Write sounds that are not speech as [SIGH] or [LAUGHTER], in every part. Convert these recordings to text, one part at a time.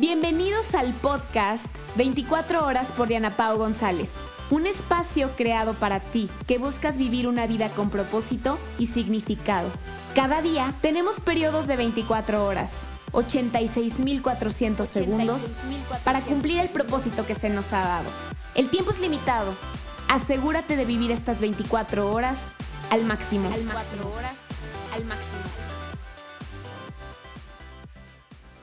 Bienvenidos al podcast 24 horas por Diana Pau González. Un espacio creado para ti que buscas vivir una vida con propósito y significado. Cada día tenemos periodos de 24 horas, 86.400 segundos para cumplir el propósito que se nos ha dado. El tiempo es limitado. Asegúrate de vivir estas 24 horas al máximo. Al máximo. horas al máximo.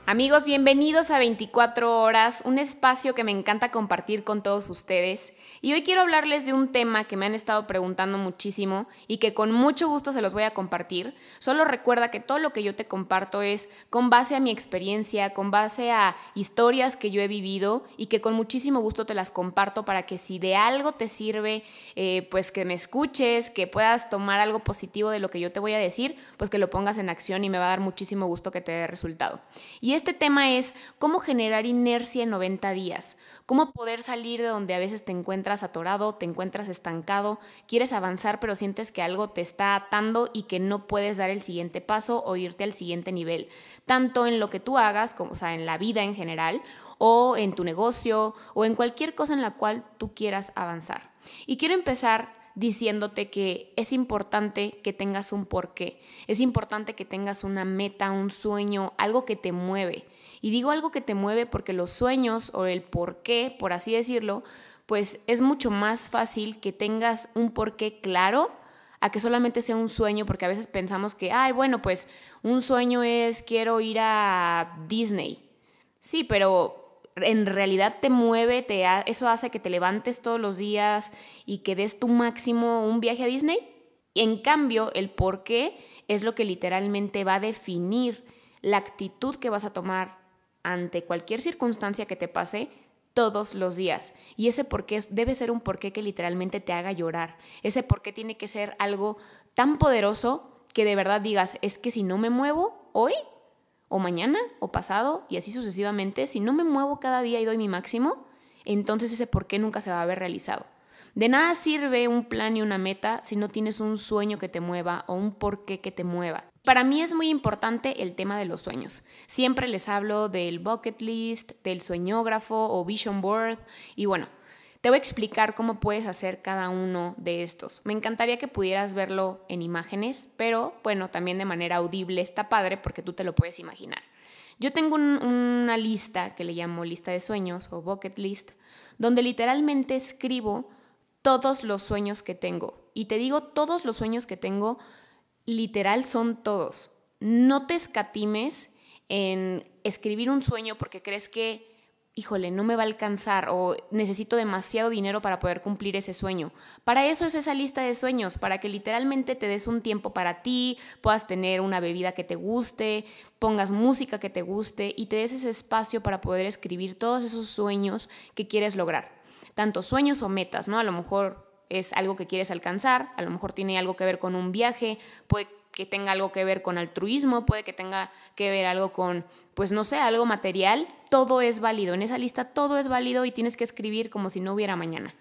Amigos, bienvenidos a 24 horas, un espacio que me encanta compartir con todos ustedes. Y hoy quiero hablarles de un tema que me han estado preguntando muchísimo y que con mucho gusto se los voy a compartir. Solo recuerda que todo lo que yo te comparto es con base a mi experiencia, con base a historias que yo he vivido y que con muchísimo gusto te las comparto para que si de algo te sirve, eh, pues que me escuches, que puedas tomar algo positivo de lo que yo te voy a decir, pues que lo pongas en acción y me va a dar muchísimo gusto que te dé resultado. Y este tema es cómo generar inercia en 90 días, cómo poder salir de donde a veces te encuentras atorado, te encuentras estancado, quieres avanzar pero sientes que algo te está atando y que no puedes dar el siguiente paso o irte al siguiente nivel, tanto en lo que tú hagas, como o sea, en la vida en general, o en tu negocio, o en cualquier cosa en la cual tú quieras avanzar. Y quiero empezar diciéndote que es importante que tengas un porqué, es importante que tengas una meta, un sueño, algo que te mueve. Y digo algo que te mueve porque los sueños o el porqué, por así decirlo, pues es mucho más fácil que tengas un porqué claro a que solamente sea un sueño, porque a veces pensamos que, ay, bueno, pues un sueño es quiero ir a Disney. Sí, pero en realidad te mueve, te eso hace que te levantes todos los días y que des tu máximo un viaje a Disney. En cambio, el por qué es lo que literalmente va a definir la actitud que vas a tomar ante cualquier circunstancia que te pase todos los días. Y ese por qué debe ser un porqué que literalmente te haga llorar. Ese por qué tiene que ser algo tan poderoso que de verdad digas, es que si no me muevo hoy, o mañana o pasado y así sucesivamente, si no me muevo cada día y doy mi máximo, entonces ese por qué nunca se va a haber realizado. De nada sirve un plan y una meta si no tienes un sueño que te mueva o un porqué que te mueva. Para mí es muy importante el tema de los sueños. Siempre les hablo del bucket list, del sueñógrafo o vision board y bueno, te voy a explicar cómo puedes hacer cada uno de estos. Me encantaría que pudieras verlo en imágenes, pero bueno, también de manera audible está padre porque tú te lo puedes imaginar. Yo tengo una lista que le llamo lista de sueños o bucket list, donde literalmente escribo todos los sueños que tengo. Y te digo, todos los sueños que tengo, literal son todos. No te escatimes en escribir un sueño porque crees que híjole, no me va a alcanzar o necesito demasiado dinero para poder cumplir ese sueño. Para eso es esa lista de sueños, para que literalmente te des un tiempo para ti, puedas tener una bebida que te guste, pongas música que te guste y te des ese espacio para poder escribir todos esos sueños que quieres lograr. Tanto sueños o metas, ¿no? A lo mejor es algo que quieres alcanzar, a lo mejor tiene algo que ver con un viaje, puede que tenga algo que ver con altruismo, puede que tenga que ver algo con, pues no sé, algo material, todo es válido. En esa lista todo es válido y tienes que escribir como si no hubiera mañana.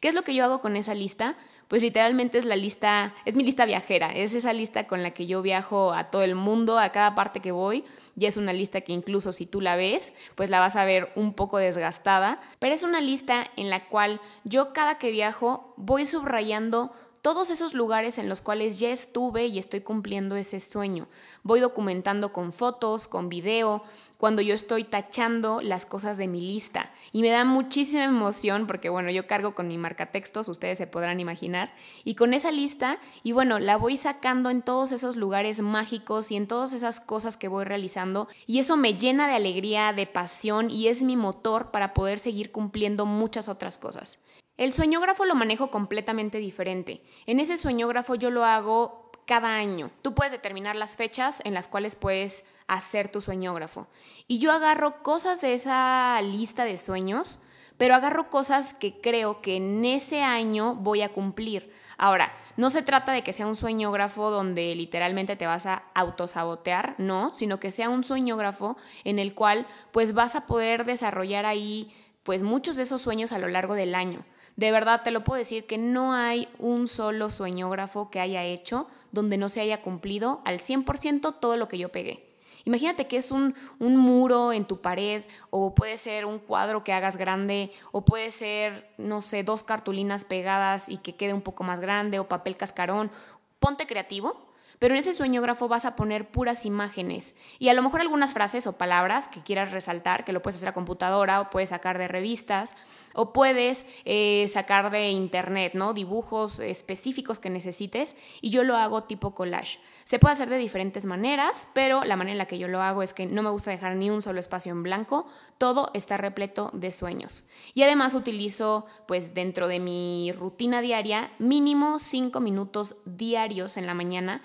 ¿Qué es lo que yo hago con esa lista? Pues literalmente es la lista, es mi lista viajera, es esa lista con la que yo viajo a todo el mundo, a cada parte que voy. Y es una lista que incluso si tú la ves, pues la vas a ver un poco desgastada, pero es una lista en la cual yo cada que viajo voy subrayando todos esos lugares en los cuales ya estuve y estoy cumpliendo ese sueño. Voy documentando con fotos, con video, cuando yo estoy tachando las cosas de mi lista. Y me da muchísima emoción porque, bueno, yo cargo con mi marca textos, ustedes se podrán imaginar, y con esa lista, y bueno, la voy sacando en todos esos lugares mágicos y en todas esas cosas que voy realizando, y eso me llena de alegría, de pasión, y es mi motor para poder seguir cumpliendo muchas otras cosas. El sueñógrafo lo manejo completamente diferente. En ese sueñógrafo yo lo hago cada año. Tú puedes determinar las fechas en las cuales puedes hacer tu sueñógrafo. Y yo agarro cosas de esa lista de sueños, pero agarro cosas que creo que en ese año voy a cumplir. Ahora, no se trata de que sea un sueñógrafo donde literalmente te vas a autosabotear, no, sino que sea un sueñógrafo en el cual pues vas a poder desarrollar ahí pues muchos de esos sueños a lo largo del año. De verdad te lo puedo decir que no hay un solo sueñógrafo que haya hecho donde no se haya cumplido al 100% todo lo que yo pegué. Imagínate que es un, un, muro en tu pared o puede ser un cuadro que hagas grande o puede ser, no sé, dos cartulinas pegadas y que quede un poco más grande o papel cascarón. Ponte creativo pero en ese sueñógrafo vas a poner puras imágenes y a lo mejor algunas frases o palabras que quieras resaltar, que lo puedes hacer a computadora o puedes sacar de revistas o puedes eh, sacar de internet, ¿no? Dibujos específicos que necesites y yo lo hago tipo collage. Se puede hacer de diferentes maneras, pero la manera en la que yo lo hago es que no me gusta dejar ni un solo espacio en blanco, todo está repleto de sueños. Y además utilizo, pues dentro de mi rutina diaria, mínimo cinco minutos diarios en la mañana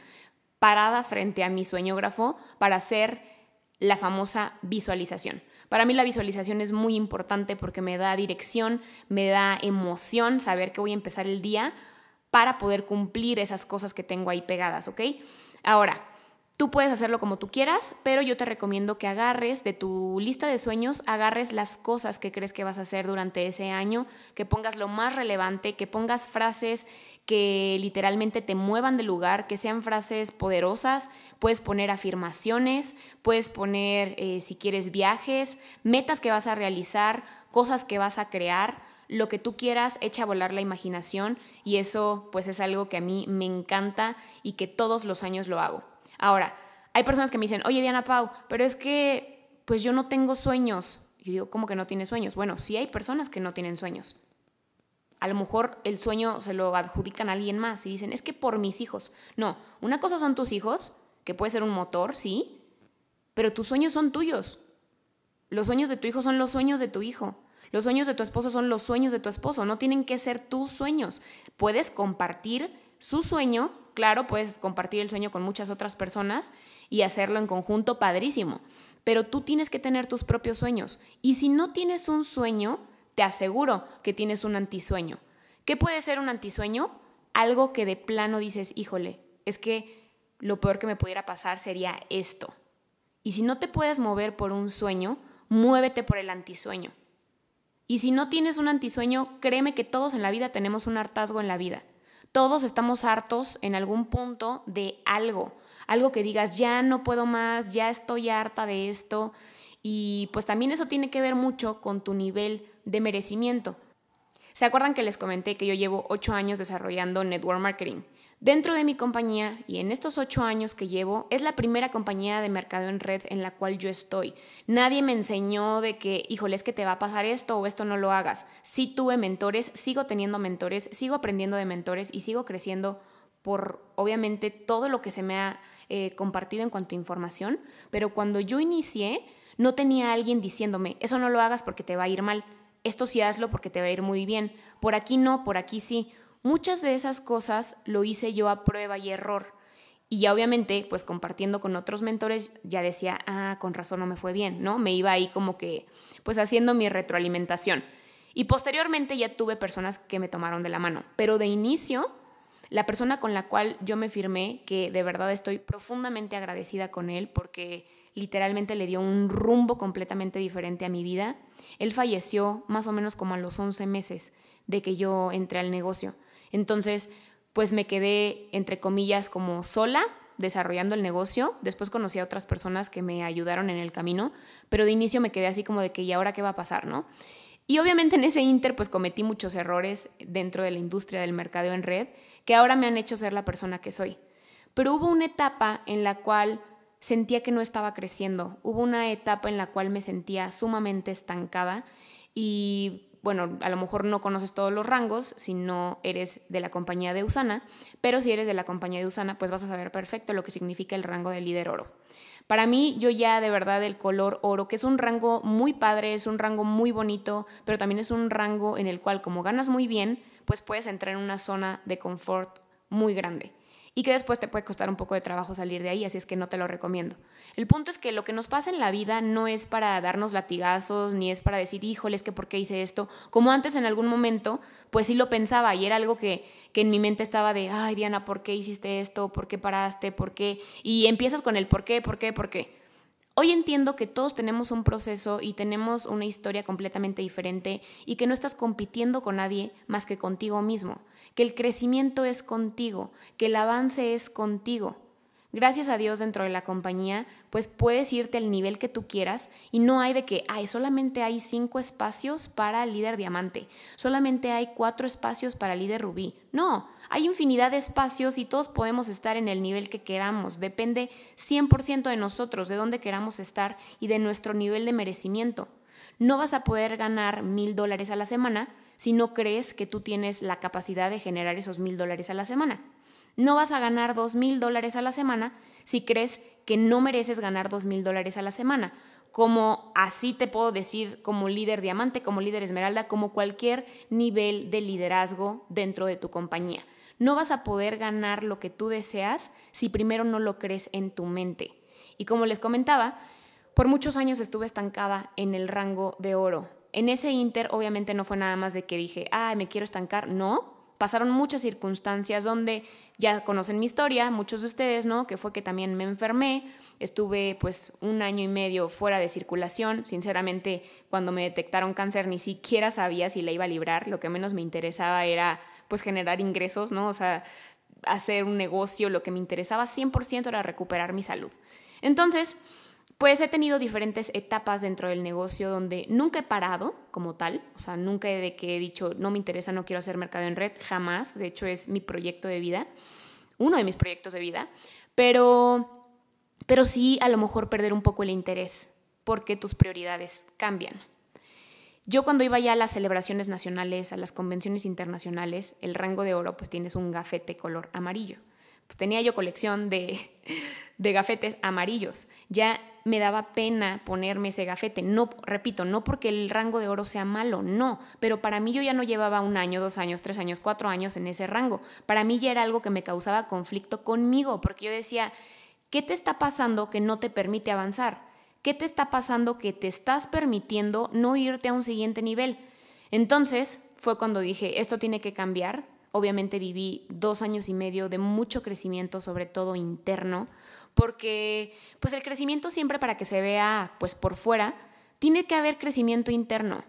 parada frente a mi sueñógrafo para hacer la famosa visualización. Para mí la visualización es muy importante porque me da dirección, me da emoción saber que voy a empezar el día para poder cumplir esas cosas que tengo ahí pegadas, ¿ok? Ahora, Tú puedes hacerlo como tú quieras, pero yo te recomiendo que agarres de tu lista de sueños, agarres las cosas que crees que vas a hacer durante ese año, que pongas lo más relevante, que pongas frases que literalmente te muevan de lugar, que sean frases poderosas, puedes poner afirmaciones, puedes poner, eh, si quieres, viajes, metas que vas a realizar, cosas que vas a crear, lo que tú quieras, echa a volar la imaginación y eso pues es algo que a mí me encanta y que todos los años lo hago. Ahora, hay personas que me dicen, oye Diana Pau, pero es que pues yo no tengo sueños. Yo digo, ¿cómo que no tienes sueños? Bueno, sí hay personas que no tienen sueños. A lo mejor el sueño se lo adjudican a alguien más y dicen, es que por mis hijos. No, una cosa son tus hijos, que puede ser un motor, sí, pero tus sueños son tuyos. Los sueños de tu hijo son los sueños de tu hijo. Los sueños de tu esposo son los sueños de tu esposo. No tienen que ser tus sueños. Puedes compartir su sueño Claro, puedes compartir el sueño con muchas otras personas y hacerlo en conjunto, padrísimo. Pero tú tienes que tener tus propios sueños. Y si no tienes un sueño, te aseguro que tienes un antisueño. ¿Qué puede ser un antisueño? Algo que de plano dices, híjole, es que lo peor que me pudiera pasar sería esto. Y si no te puedes mover por un sueño, muévete por el antisueño. Y si no tienes un antisueño, créeme que todos en la vida tenemos un hartazgo en la vida. Todos estamos hartos en algún punto de algo, algo que digas, ya no puedo más, ya estoy harta de esto. Y pues también eso tiene que ver mucho con tu nivel de merecimiento. ¿Se acuerdan que les comenté que yo llevo ocho años desarrollando network marketing? Dentro de mi compañía y en estos ocho años que llevo, es la primera compañía de mercado en red en la cual yo estoy. Nadie me enseñó de que, híjole, es que te va a pasar esto o esto no lo hagas. Sí tuve mentores, sigo teniendo mentores, sigo aprendiendo de mentores y sigo creciendo por, obviamente, todo lo que se me ha eh, compartido en cuanto a información. Pero cuando yo inicié, no tenía alguien diciéndome, eso no lo hagas porque te va a ir mal. Esto sí hazlo porque te va a ir muy bien. Por aquí no, por aquí sí Muchas de esas cosas lo hice yo a prueba y error. Y ya obviamente, pues compartiendo con otros mentores, ya decía, ah, con razón no me fue bien, ¿no? Me iba ahí como que, pues haciendo mi retroalimentación. Y posteriormente ya tuve personas que me tomaron de la mano. Pero de inicio, la persona con la cual yo me firmé, que de verdad estoy profundamente agradecida con él porque literalmente le dio un rumbo completamente diferente a mi vida, él falleció más o menos como a los 11 meses de que yo entré al negocio. Entonces, pues me quedé, entre comillas, como sola desarrollando el negocio. Después conocí a otras personas que me ayudaron en el camino, pero de inicio me quedé así como de que, ¿y ahora qué va a pasar, no? Y obviamente en ese inter, pues cometí muchos errores dentro de la industria del mercadeo en red que ahora me han hecho ser la persona que soy. Pero hubo una etapa en la cual sentía que no estaba creciendo. Hubo una etapa en la cual me sentía sumamente estancada y bueno, a lo mejor no conoces todos los rangos si no eres de la compañía de Usana, pero si eres de la compañía de Usana, pues vas a saber perfecto lo que significa el rango de líder oro. Para mí, yo ya de verdad el color oro, que es un rango muy padre, es un rango muy bonito, pero también es un rango en el cual como ganas muy bien, pues puedes entrar en una zona de confort muy grande y que después te puede costar un poco de trabajo salir de ahí, así es que no te lo recomiendo. El punto es que lo que nos pasa en la vida no es para darnos latigazos, ni es para decir, híjole, es que por qué hice esto, como antes en algún momento, pues sí lo pensaba y era algo que, que en mi mente estaba de, ay Diana, ¿por qué hiciste esto? ¿Por qué paraste? ¿Por qué? Y empiezas con el por qué, por qué, por qué. Hoy entiendo que todos tenemos un proceso y tenemos una historia completamente diferente y que no estás compitiendo con nadie más que contigo mismo, que el crecimiento es contigo, que el avance es contigo. Gracias a Dios dentro de la compañía, pues puedes irte al nivel que tú quieras y no hay de que, ay, solamente hay cinco espacios para líder diamante, solamente hay cuatro espacios para líder rubí. No, hay infinidad de espacios y todos podemos estar en el nivel que queramos. Depende 100% de nosotros, de dónde queramos estar y de nuestro nivel de merecimiento. No vas a poder ganar mil dólares a la semana si no crees que tú tienes la capacidad de generar esos mil dólares a la semana. No vas a ganar dos mil dólares a la semana si crees que no mereces ganar dos mil dólares a la semana. Como así te puedo decir, como líder diamante, como líder esmeralda, como cualquier nivel de liderazgo dentro de tu compañía. No vas a poder ganar lo que tú deseas si primero no lo crees en tu mente. Y como les comentaba, por muchos años estuve estancada en el rango de oro. En ese inter, obviamente no fue nada más de que dije, ah, me quiero estancar. No, pasaron muchas circunstancias donde ya conocen mi historia, muchos de ustedes, ¿no? Que fue que también me enfermé, estuve pues un año y medio fuera de circulación, sinceramente cuando me detectaron cáncer ni siquiera sabía si la iba a librar, lo que menos me interesaba era pues generar ingresos, ¿no? O sea, hacer un negocio, lo que me interesaba 100% era recuperar mi salud. Entonces, pues he tenido diferentes etapas dentro del negocio donde nunca he parado como tal, o sea, nunca de que he dicho, no me interesa, no quiero hacer mercado en red, jamás, de hecho es mi proyecto de vida, uno de mis proyectos de vida, pero, pero sí a lo mejor perder un poco el interés porque tus prioridades cambian. Yo cuando iba ya a las celebraciones nacionales, a las convenciones internacionales, el rango de oro pues tienes un gafete color amarillo. Pues tenía yo colección de, [LAUGHS] de gafetes amarillos. Ya me daba pena ponerme ese gafete. No, repito, no porque el rango de oro sea malo, no, pero para mí yo ya no llevaba un año, dos años, tres años, cuatro años en ese rango. Para mí ya era algo que me causaba conflicto conmigo, porque yo decía, ¿qué te está pasando que no te permite avanzar? ¿Qué te está pasando que te estás permitiendo no irte a un siguiente nivel? Entonces fue cuando dije, esto tiene que cambiar. Obviamente viví dos años y medio de mucho crecimiento, sobre todo interno, porque pues el crecimiento siempre para que se vea pues por fuera, tiene que haber crecimiento interno.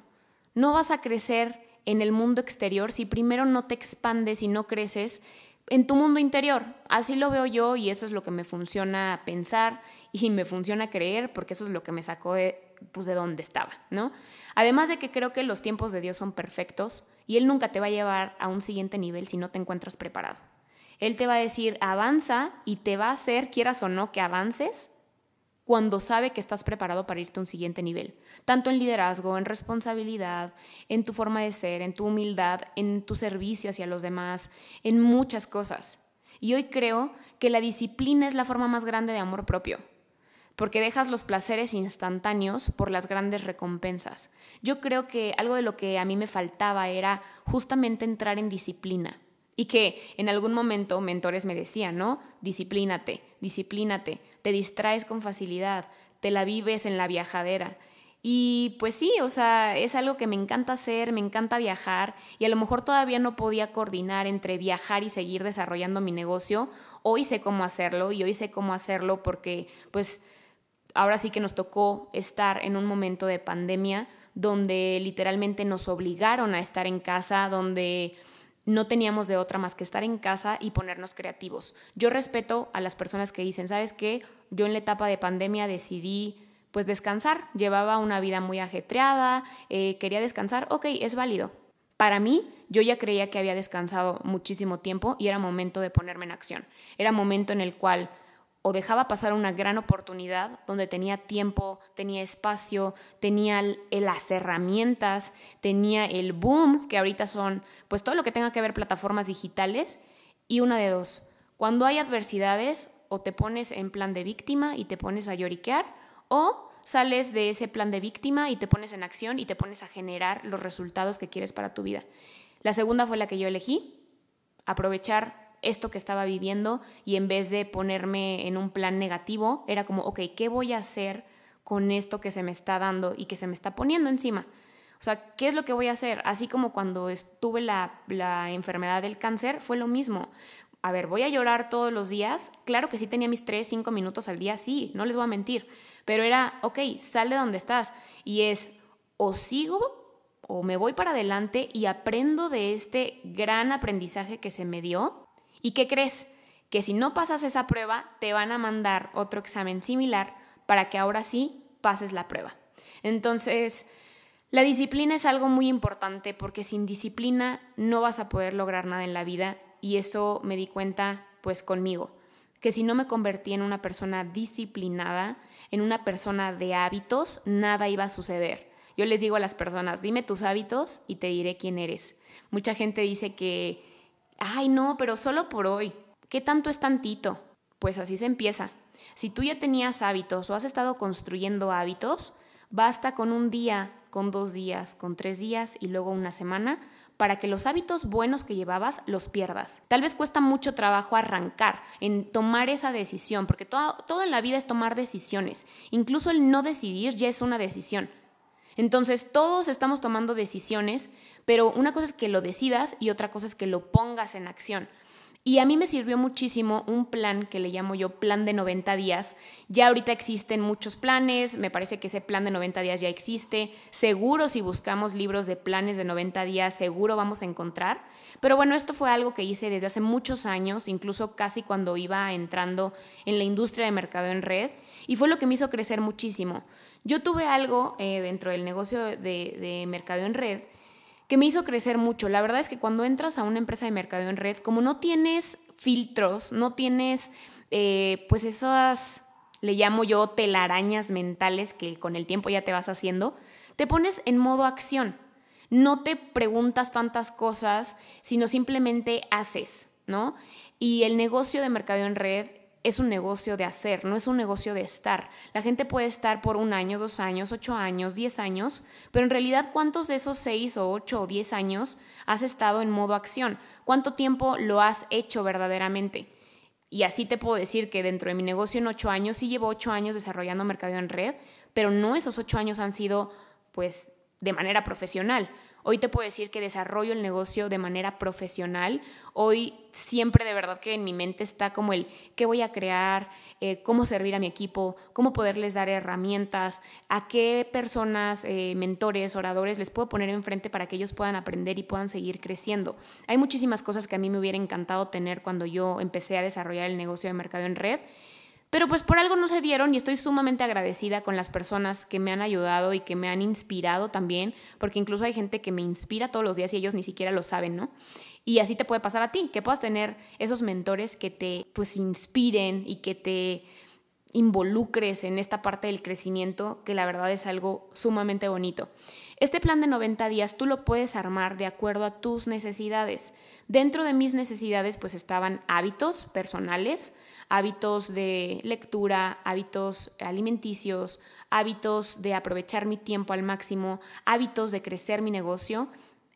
No vas a crecer en el mundo exterior si primero no te expandes y no creces en tu mundo interior. Así lo veo yo y eso es lo que me funciona pensar y me funciona creer porque eso es lo que me sacó de, pues, de donde estaba, ¿no? Además de que creo que los tiempos de Dios son perfectos y Él nunca te va a llevar a un siguiente nivel si no te encuentras preparado. Él te va a decir, avanza y te va a hacer, quieras o no, que avances cuando sabe que estás preparado para irte a un siguiente nivel, tanto en liderazgo, en responsabilidad, en tu forma de ser, en tu humildad, en tu servicio hacia los demás, en muchas cosas. Y hoy creo que la disciplina es la forma más grande de amor propio, porque dejas los placeres instantáneos por las grandes recompensas. Yo creo que algo de lo que a mí me faltaba era justamente entrar en disciplina y que en algún momento mentores me decían, ¿no? Disciplínate, disciplínate, te distraes con facilidad, te la vives en la viajadera. Y pues sí, o sea, es algo que me encanta hacer, me encanta viajar y a lo mejor todavía no podía coordinar entre viajar y seguir desarrollando mi negocio. Hoy sé cómo hacerlo y hoy sé cómo hacerlo porque pues ahora sí que nos tocó estar en un momento de pandemia donde literalmente nos obligaron a estar en casa, donde no teníamos de otra más que estar en casa y ponernos creativos. Yo respeto a las personas que dicen, ¿sabes qué? Yo en la etapa de pandemia decidí pues descansar, llevaba una vida muy ajetreada, eh, quería descansar, ok, es válido. Para mí, yo ya creía que había descansado muchísimo tiempo y era momento de ponerme en acción. Era momento en el cual o dejaba pasar una gran oportunidad donde tenía tiempo, tenía espacio, tenía las herramientas, tenía el boom, que ahorita son pues todo lo que tenga que ver plataformas digitales, y una de dos, cuando hay adversidades o te pones en plan de víctima y te pones a lloriquear, o sales de ese plan de víctima y te pones en acción y te pones a generar los resultados que quieres para tu vida. La segunda fue la que yo elegí, aprovechar esto que estaba viviendo y en vez de ponerme en un plan negativo, era como, ok, ¿qué voy a hacer con esto que se me está dando y que se me está poniendo encima? O sea, ¿qué es lo que voy a hacer? Así como cuando estuve la, la enfermedad del cáncer, fue lo mismo. A ver, ¿voy a llorar todos los días? Claro que sí tenía mis 3, 5 minutos al día, sí, no les voy a mentir. Pero era, ok, sal de donde estás. Y es, o sigo o me voy para adelante y aprendo de este gran aprendizaje que se me dio, ¿Y qué crees? que si no pasas esa prueba, te van a mandar otro examen similar para que ahora sí pases la prueba. Entonces, la disciplina es algo muy importante porque sin disciplina no vas a poder lograr nada en la vida y eso me di cuenta pues conmigo, que si no me convertí en una persona disciplinada, en una persona de hábitos, nada iba a suceder. Yo les digo a las personas, dime tus hábitos y te diré quién eres. Mucha gente dice que, ay no, pero solo por hoy. ¿Qué tanto es tantito? Pues así se empieza. Si tú ya tenías hábitos o has estado construyendo hábitos, basta con un día, con dos días, con tres días y luego una semana para que los hábitos buenos que llevabas los pierdas. Tal vez cuesta mucho trabajo arrancar en tomar esa decisión, porque todo, todo en la vida es tomar decisiones. Incluso el no decidir ya es una decisión. Entonces todos estamos tomando decisiones, pero una cosa es que lo decidas y otra cosa es que lo pongas en acción. Y a mí me sirvió muchísimo un plan que le llamo yo plan de 90 días. Ya ahorita existen muchos planes, me parece que ese plan de 90 días ya existe. Seguro si buscamos libros de planes de 90 días, seguro vamos a encontrar. Pero bueno, esto fue algo que hice desde hace muchos años, incluso casi cuando iba entrando en la industria de mercado en red. Y fue lo que me hizo crecer muchísimo. Yo tuve algo eh, dentro del negocio de, de mercado en red que me hizo crecer mucho. La verdad es que cuando entras a una empresa de mercado en red, como no tienes filtros, no tienes eh, pues esas, le llamo yo telarañas mentales que con el tiempo ya te vas haciendo, te pones en modo acción. No te preguntas tantas cosas, sino simplemente haces, ¿no? Y el negocio de mercado en red es un negocio de hacer, no es un negocio de estar. La gente puede estar por un año, dos años, ocho años, diez años, pero en realidad cuántos de esos seis o ocho o diez años has estado en modo acción? ¿Cuánto tiempo lo has hecho verdaderamente? Y así te puedo decir que dentro de mi negocio en ocho años, sí llevo ocho años desarrollando mercado en red, pero no esos ocho años han sido pues de manera profesional. Hoy te puedo decir que desarrollo el negocio de manera profesional. Hoy siempre de verdad que en mi mente está como el qué voy a crear, eh, cómo servir a mi equipo, cómo poderles dar herramientas, a qué personas, eh, mentores, oradores les puedo poner enfrente para que ellos puedan aprender y puedan seguir creciendo. Hay muchísimas cosas que a mí me hubiera encantado tener cuando yo empecé a desarrollar el negocio de mercado en red pero pues por algo no se dieron y estoy sumamente agradecida con las personas que me han ayudado y que me han inspirado también, porque incluso hay gente que me inspira todos los días y ellos ni siquiera lo saben, ¿no? Y así te puede pasar a ti, que puedas tener esos mentores que te pues inspiren y que te involucres en esta parte del crecimiento, que la verdad es algo sumamente bonito. Este plan de 90 días tú lo puedes armar de acuerdo a tus necesidades. Dentro de mis necesidades pues estaban hábitos personales, hábitos de lectura, hábitos alimenticios, hábitos de aprovechar mi tiempo al máximo, hábitos de crecer mi negocio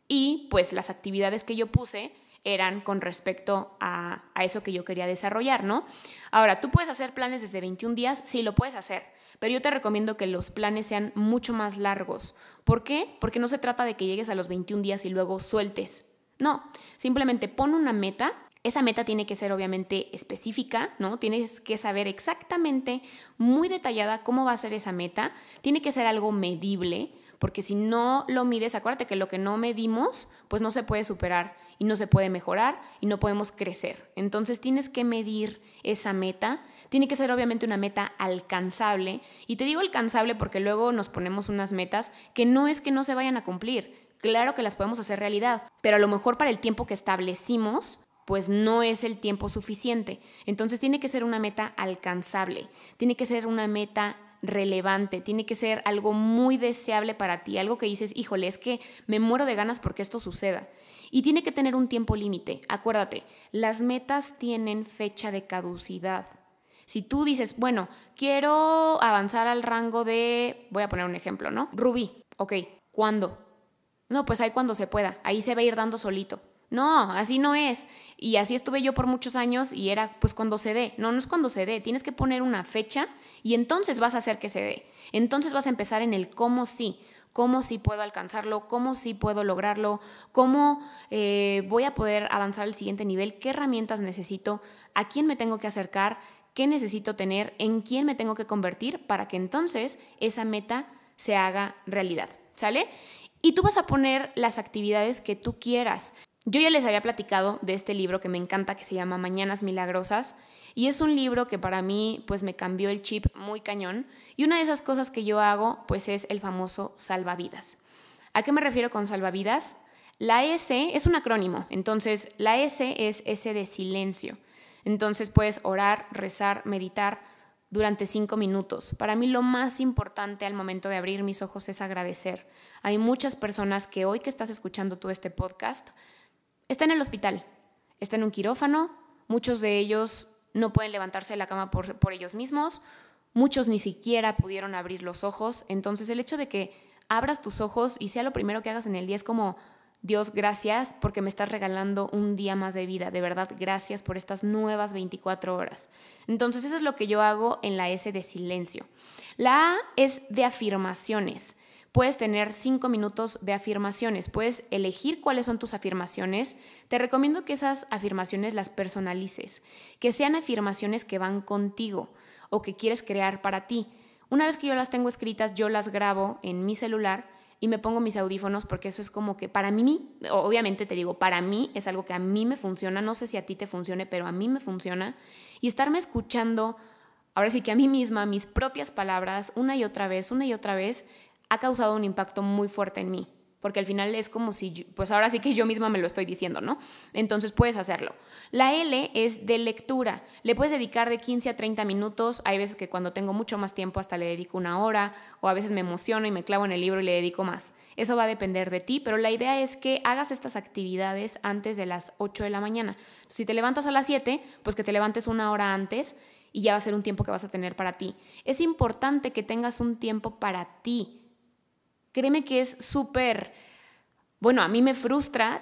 y pues las actividades que yo puse eran con respecto a, eso que yo quería desarrollar, ¿no? Ahora, tú puedes hacer planes desde 21 días, sí, lo puedes hacer, pero yo te recomiendo que los planes sean mucho más largos. ¿Por qué? Porque no se trata de que llegues a los 21 días y luego sueltes. No, simplemente pon una meta esa meta tiene que ser obviamente específica, ¿no? Tienes que saber exactamente, muy detallada, cómo va a ser esa meta. Tiene que ser algo medible, porque si no lo mides, acuérdate que lo que no medimos, pues no se puede superar y no se puede mejorar y no podemos crecer. Entonces tienes que medir esa meta. Tiene que ser obviamente una meta alcanzable. Y te digo alcanzable porque luego nos ponemos unas metas que no es que no se vayan a cumplir. Claro que las podemos hacer realidad, pero a lo mejor para el tiempo que establecimos pues no es el tiempo suficiente. Entonces tiene que ser una meta alcanzable, tiene que ser una meta relevante, tiene que ser algo muy deseable para ti, algo que dices, híjole, es que me muero de ganas porque esto suceda. Y tiene que tener un tiempo límite. Acuérdate, las metas tienen fecha de caducidad. Si tú dices, bueno, quiero avanzar al rango de, voy a poner un ejemplo, ¿no? Rubí, ok, ¿cuándo? No, pues ahí cuando se pueda, ahí se va a ir dando solito. No, así no es. Y así estuve yo por muchos años y era pues cuando se dé. No, no es cuando se dé. Tienes que poner una fecha y entonces vas a hacer que se dé. Entonces vas a empezar en el cómo sí. Cómo sí puedo alcanzarlo, cómo sí puedo lograrlo, cómo eh, voy a poder avanzar al siguiente nivel, qué herramientas necesito, a quién me tengo que acercar, qué necesito tener, en quién me tengo que convertir para que entonces esa meta se haga realidad. ¿Sale? Y tú vas a poner las actividades que tú quieras. Yo ya les había platicado de este libro que me encanta, que se llama Mañanas Milagrosas, y es un libro que para mí pues me cambió el chip muy cañón, y una de esas cosas que yo hago pues es el famoso salvavidas. ¿A qué me refiero con salvavidas? La S es un acrónimo, entonces la S es S de silencio. Entonces puedes orar, rezar, meditar durante cinco minutos. Para mí lo más importante al momento de abrir mis ojos es agradecer. Hay muchas personas que hoy que estás escuchando tú este podcast, están en el hospital, están en un quirófano, muchos de ellos no pueden levantarse de la cama por ellos mismos, muchos ni siquiera pudieron abrir los ojos. Entonces el hecho de que abras tus ojos y sea lo primero que hagas en el día es como Dios, gracias porque me estás regalando un día más de vida. De verdad, gracias por estas nuevas 24 horas. Entonces, eso es lo que yo hago en la S de silencio. La A es de afirmaciones. Puedes tener cinco minutos de afirmaciones, puedes elegir cuáles son tus afirmaciones. Te recomiendo que esas afirmaciones las personalices, que sean afirmaciones que van contigo o que quieres crear para ti. Una vez que yo las tengo escritas, yo las grabo en mi celular y me pongo mis audífonos porque eso es como que para mí, obviamente te digo, para mí es algo que a mí me funciona, no sé si a ti te funcione, pero a mí me funciona. Y estarme escuchando, ahora sí que a mí misma, mis propias palabras, una y otra vez, una y otra vez, ha causado un impacto muy fuerte en mí porque al final es como si, pues ahora sí que yo misma me lo estoy diciendo, ¿no? Entonces puedes hacerlo. La L es de lectura. Le puedes dedicar de 15 a 30 minutos. Hay veces que cuando tengo mucho más tiempo hasta le dedico una hora o a veces me emociono y me clavo en el libro y le dedico más. Eso va a depender de ti, pero la idea es que hagas estas actividades antes de las 8 de la mañana. Si te levantas a las 7, pues que te levantes una hora antes y ya va a ser un tiempo que vas a tener para ti. Es importante que tengas un tiempo para ti Créeme que es súper, bueno, a mí me frustra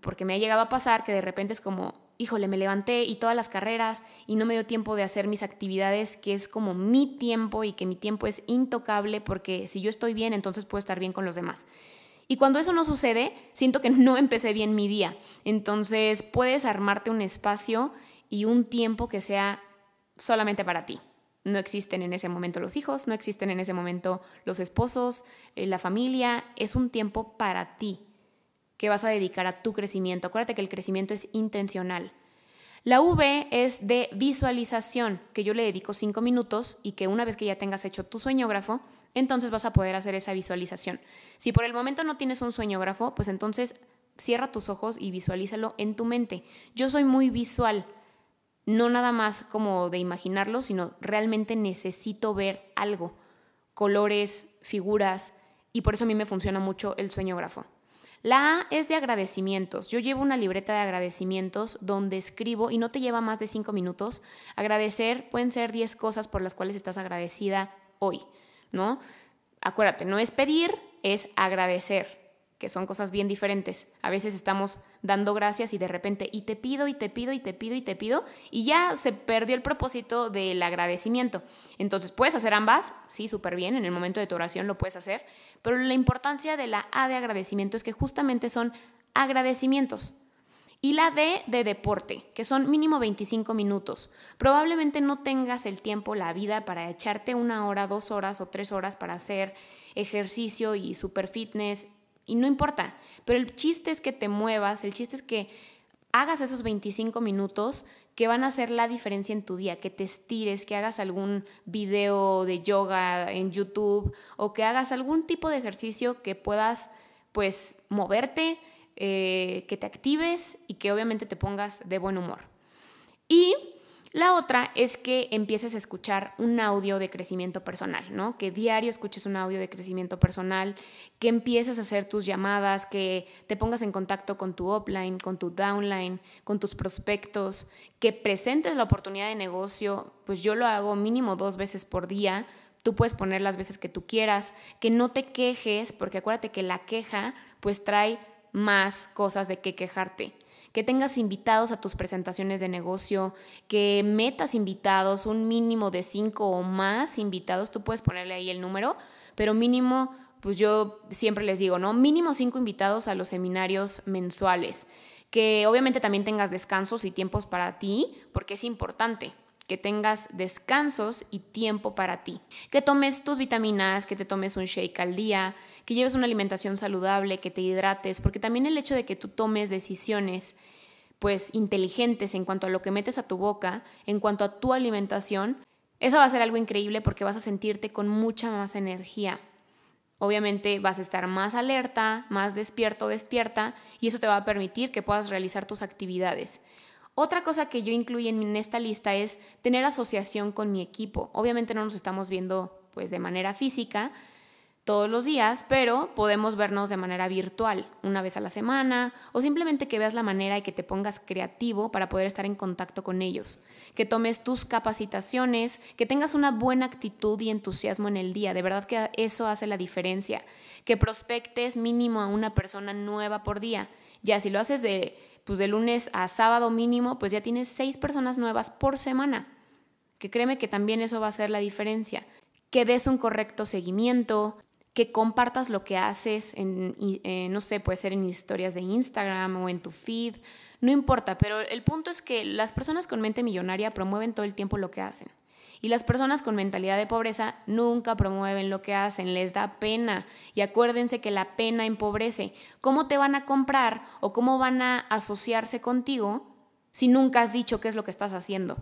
porque me ha llegado a pasar que de repente es como, híjole, me levanté y todas las carreras y no me dio tiempo de hacer mis actividades, que es como mi tiempo y que mi tiempo es intocable porque si yo estoy bien, entonces puedo estar bien con los demás. Y cuando eso no sucede, siento que [LAUGHS] no empecé bien mi día. Entonces puedes armarte un espacio y un tiempo que sea solamente para ti. No existen en ese momento los hijos, no existen en ese momento los esposos, eh, la familia. Es un tiempo para ti que vas a dedicar a tu crecimiento. Acuérdate que el crecimiento es intencional. La V es de visualización, que yo le dedico cinco minutos y que una vez que ya tengas hecho tu sueñógrafo, entonces vas a poder hacer esa visualización. Si por el momento no tienes un sueñógrafo, pues entonces cierra tus ojos y visualízalo en tu mente. Yo soy muy visual no nada más como de imaginarlo, sino realmente necesito ver algo, colores, figuras, y por eso a mí me funciona mucho el sueñógrafo. La A es de agradecimientos. Yo llevo una libreta de agradecimientos donde escribo y no te lleva más de cinco minutos. Agradecer pueden ser 10 cosas por las cuales estás agradecida hoy, ¿no? Acuérdate, no es pedir, es agradecer que son cosas bien diferentes. A veces estamos dando gracias y de repente, y te pido, y te pido, y te pido, y te pido, y ya se perdió el propósito del agradecimiento. Entonces, ¿puedes hacer ambas? Sí, súper bien, en el momento de tu oración lo puedes hacer, pero la importancia de la A de agradecimiento es que justamente son agradecimientos. Y la D de deporte, que son mínimo 25 minutos. Probablemente no tengas el tiempo, la vida para echarte una hora, dos horas o tres horas para hacer ejercicio y super fitness y no importa, pero el chiste es que te muevas, el chiste es que hagas esos 25 minutos que van a hacer la diferencia en tu día, que te estires, que hagas algún video de yoga en YouTube o que hagas algún tipo de ejercicio que puedas pues moverte, eh, que te actives y que obviamente te pongas de buen humor. Y la otra es que empieces a escuchar un audio de crecimiento personal, ¿no? Que diario escuches un audio de crecimiento personal, que empieces a hacer tus llamadas, que te pongas en contacto con tu upline, con tu downline, con tus prospectos, que presentes la oportunidad de negocio, pues yo lo hago mínimo dos veces por día. Tú puedes poner las veces que tú quieras, que no te quejes, porque acuérdate que la queja pues trae más cosas de qué quejarte que tengas invitados a tus presentaciones de negocio, que metas invitados, un mínimo de cinco o más invitados, tú puedes ponerle ahí el número, pero mínimo, pues yo siempre les digo, ¿no? Mínimo cinco invitados a los seminarios mensuales, que obviamente también tengas descansos y tiempos para ti, porque es importante que tengas descansos y tiempo para ti. Que tomes tus vitaminas, que te tomes un shake al día, que lleves una alimentación saludable, que te hidrates, porque también el hecho de que tú tomes decisiones pues inteligentes en cuanto a lo que metes a tu boca, en cuanto a tu alimentación, eso va a ser algo increíble porque vas a sentirte con mucha más energía. Obviamente vas a estar más alerta, más despierto, despierta, y eso te va a permitir que puedas realizar tus actividades. Otra cosa que yo incluyo en esta lista es tener asociación con mi equipo. Obviamente no nos estamos viendo pues de manera física todos los días, pero podemos vernos de manera virtual, una vez a la semana, o simplemente que veas la manera y que te pongas creativo para poder estar en contacto con ellos, que tomes tus capacitaciones, que tengas una buena actitud y entusiasmo en el día. De verdad que eso hace la diferencia. Que prospectes mínimo a una persona nueva por día. Ya si lo haces de pues de lunes a sábado mínimo, pues ya tienes seis personas nuevas por semana. Que créeme que también eso va a ser la diferencia. Que des un correcto seguimiento, que compartas lo que haces en, eh, no sé, puede ser en historias de Instagram o en tu feed, no importa, pero el punto es que las personas con mente millonaria promueven todo el tiempo lo que hacen. Y las personas con mentalidad de pobreza nunca promueven lo que hacen, les da pena. Y acuérdense que la pena empobrece. ¿Cómo te van a comprar o cómo van a asociarse contigo si nunca has dicho qué es lo que estás haciendo?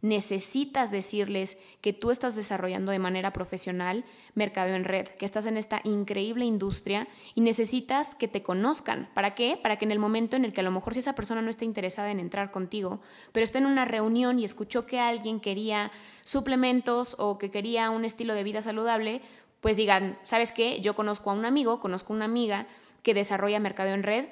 Necesitas decirles que tú estás desarrollando de manera profesional mercado en red, que estás en esta increíble industria y necesitas que te conozcan. ¿Para qué? Para que en el momento en el que a lo mejor si esa persona no está interesada en entrar contigo, pero está en una reunión y escuchó que alguien quería suplementos o que quería un estilo de vida saludable, pues digan, ¿sabes qué? Yo conozco a un amigo, conozco a una amiga que desarrolla mercado en red,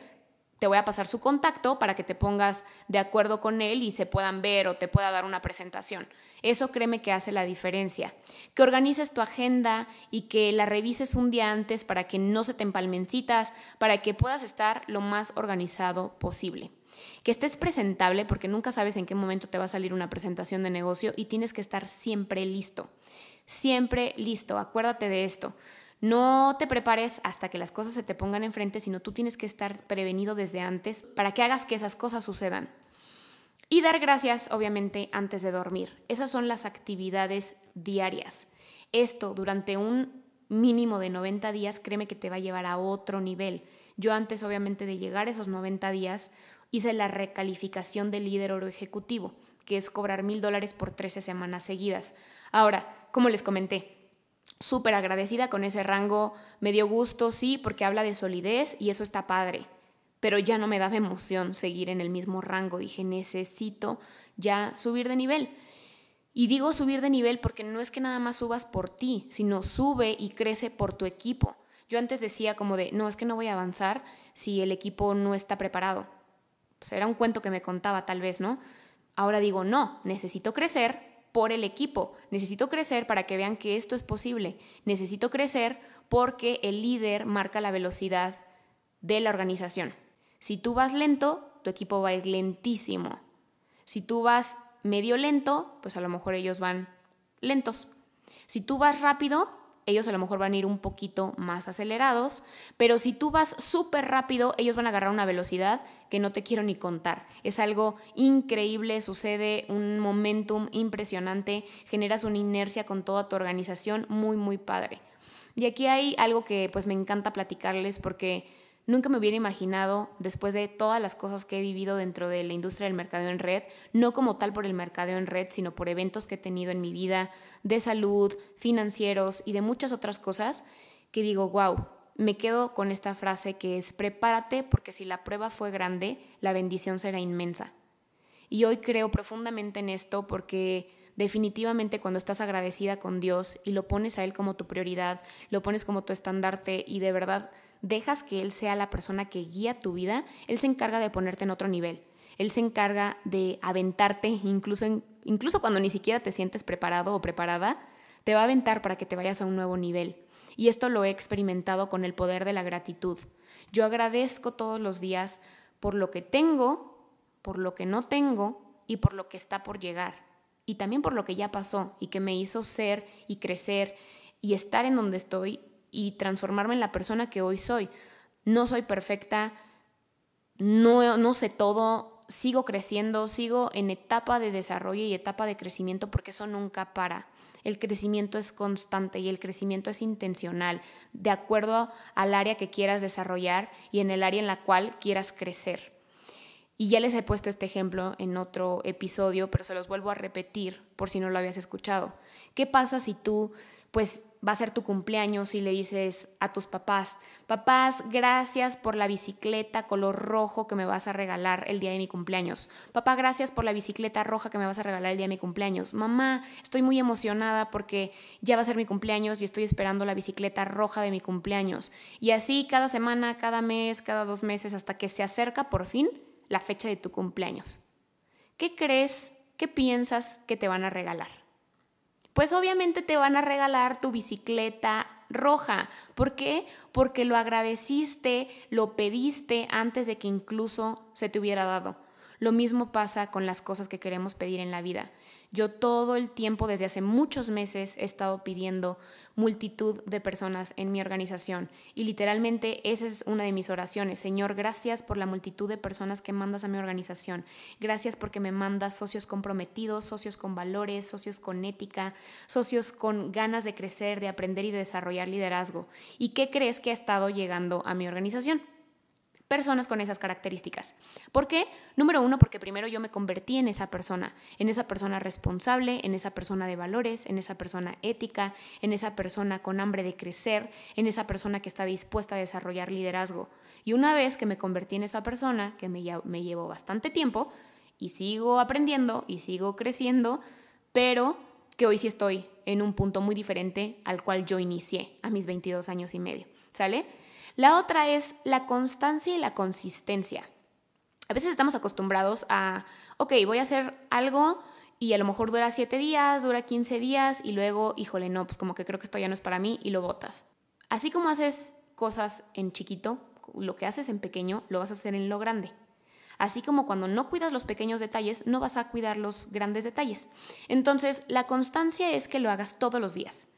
te voy a pasar su contacto para que te pongas de acuerdo con él y se puedan ver o te pueda dar una presentación. Eso créeme que hace la diferencia. Que organices tu agenda y que la revises un día antes para que no se te empalmen citas, para que puedas estar lo más organizado posible. Que estés presentable porque nunca sabes en qué momento te va a salir una presentación de negocio y tienes que estar siempre listo. Siempre listo. Acuérdate de esto. No te prepares hasta que las cosas se te pongan enfrente, sino tú tienes que estar prevenido desde antes para que hagas que esas cosas sucedan. Y dar gracias, obviamente, antes de dormir. Esas son las actividades diarias. Esto durante un mínimo de 90 días, créeme que te va a llevar a otro nivel. Yo antes, obviamente, de llegar a esos 90 días, hice la recalificación de líder oro ejecutivo, que es cobrar mil dólares por 13 semanas seguidas. Ahora, como les comenté, súper agradecida con ese rango, me dio gusto, sí, porque habla de solidez y eso está padre, pero ya no me daba emoción seguir en el mismo rango, dije, necesito ya subir de nivel. Y digo subir de nivel porque no es que nada más subas por ti, sino sube y crece por tu equipo. Yo antes decía como de, no, es que no voy a avanzar si el equipo no está preparado. Pues era un cuento que me contaba tal vez, ¿no? Ahora digo, no, necesito crecer por el equipo. Necesito crecer para que vean que esto es posible. Necesito crecer porque el líder marca la velocidad de la organización. Si tú vas lento, tu equipo va lentísimo. Si tú vas medio lento, pues a lo mejor ellos van lentos. Si tú vas rápido, ellos a lo mejor van a ir un poquito más acelerados, pero si tú vas súper rápido, ellos van a agarrar una velocidad que no te quiero ni contar. Es algo increíble, sucede un momentum impresionante, generas una inercia con toda tu organización muy, muy padre. Y aquí hay algo que pues me encanta platicarles porque Nunca me hubiera imaginado, después de todas las cosas que he vivido dentro de la industria del mercadeo en red, no como tal por el mercadeo en red, sino por eventos que he tenido en mi vida, de salud, financieros y de muchas otras cosas, que digo, wow, me quedo con esta frase que es, prepárate porque si la prueba fue grande, la bendición será inmensa. Y hoy creo profundamente en esto porque definitivamente cuando estás agradecida con Dios y lo pones a Él como tu prioridad, lo pones como tu estandarte y de verdad dejas que Él sea la persona que guía tu vida, Él se encarga de ponerte en otro nivel. Él se encarga de aventarte, incluso, incluso cuando ni siquiera te sientes preparado o preparada, te va a aventar para que te vayas a un nuevo nivel. Y esto lo he experimentado con el poder de la gratitud. Yo agradezco todos los días por lo que tengo, por lo que no tengo y por lo que está por llegar. Y también por lo que ya pasó y que me hizo ser y crecer y estar en donde estoy y transformarme en la persona que hoy soy. No soy perfecta, no, no sé todo, sigo creciendo, sigo en etapa de desarrollo y etapa de crecimiento porque eso nunca para. El crecimiento es constante y el crecimiento es intencional, de acuerdo al área que quieras desarrollar y en el área en la cual quieras crecer. Y ya les he puesto este ejemplo en otro episodio, pero se los vuelvo a repetir por si no lo habías escuchado. ¿Qué pasa si tú pues va a ser tu cumpleaños y le dices a tus papás, papás, gracias por la bicicleta color rojo que me vas a regalar el día de mi cumpleaños. Papá, gracias por la bicicleta roja que me vas a regalar el día de mi cumpleaños. Mamá, estoy muy emocionada porque ya va a ser mi cumpleaños y estoy esperando la bicicleta roja de mi cumpleaños. Y así cada semana, cada mes, cada dos meses, hasta que se acerca por fin la fecha de tu cumpleaños. ¿Qué crees, qué piensas que te van a regalar? Pues obviamente te van a regalar tu bicicleta roja. ¿Por qué? Porque lo agradeciste, lo pediste antes de que incluso se te hubiera dado. Lo mismo pasa con las cosas que queremos pedir en la vida. Yo todo el tiempo, desde hace muchos meses, he estado pidiendo multitud de personas en mi organización y literalmente esa es una de mis oraciones. Señor, gracias por la multitud de personas que mandas a mi organización. Gracias porque me mandas socios comprometidos, socios con valores, socios con ética, socios con ganas de crecer, de aprender y de desarrollar liderazgo. ¿Y qué crees que ha estado llegando a mi organización? Personas con esas características. ¿Por qué? Número uno, porque primero yo me convertí en esa persona, en esa persona responsable, en esa persona de valores, en esa persona ética, en esa persona con hambre de crecer, en esa persona que está dispuesta a desarrollar liderazgo. Y una vez que me convertí en esa persona, que me, me llevó bastante tiempo, y sigo aprendiendo y sigo creciendo, pero que hoy sí estoy en un punto muy diferente al cual yo inicié a mis 22 años y medio. ¿Sale? La otra es la constancia y la consistencia. A veces estamos acostumbrados a, ok, voy a hacer algo y a lo mejor dura 7 días, dura 15 días y luego, híjole, no, pues como que creo que esto ya no es para mí y lo botas. Así como haces cosas en chiquito, lo que haces en pequeño, lo vas a hacer en lo grande. Así como cuando no cuidas los pequeños detalles, no vas a cuidar los grandes detalles. Entonces, la constancia es que lo hagas todos los días.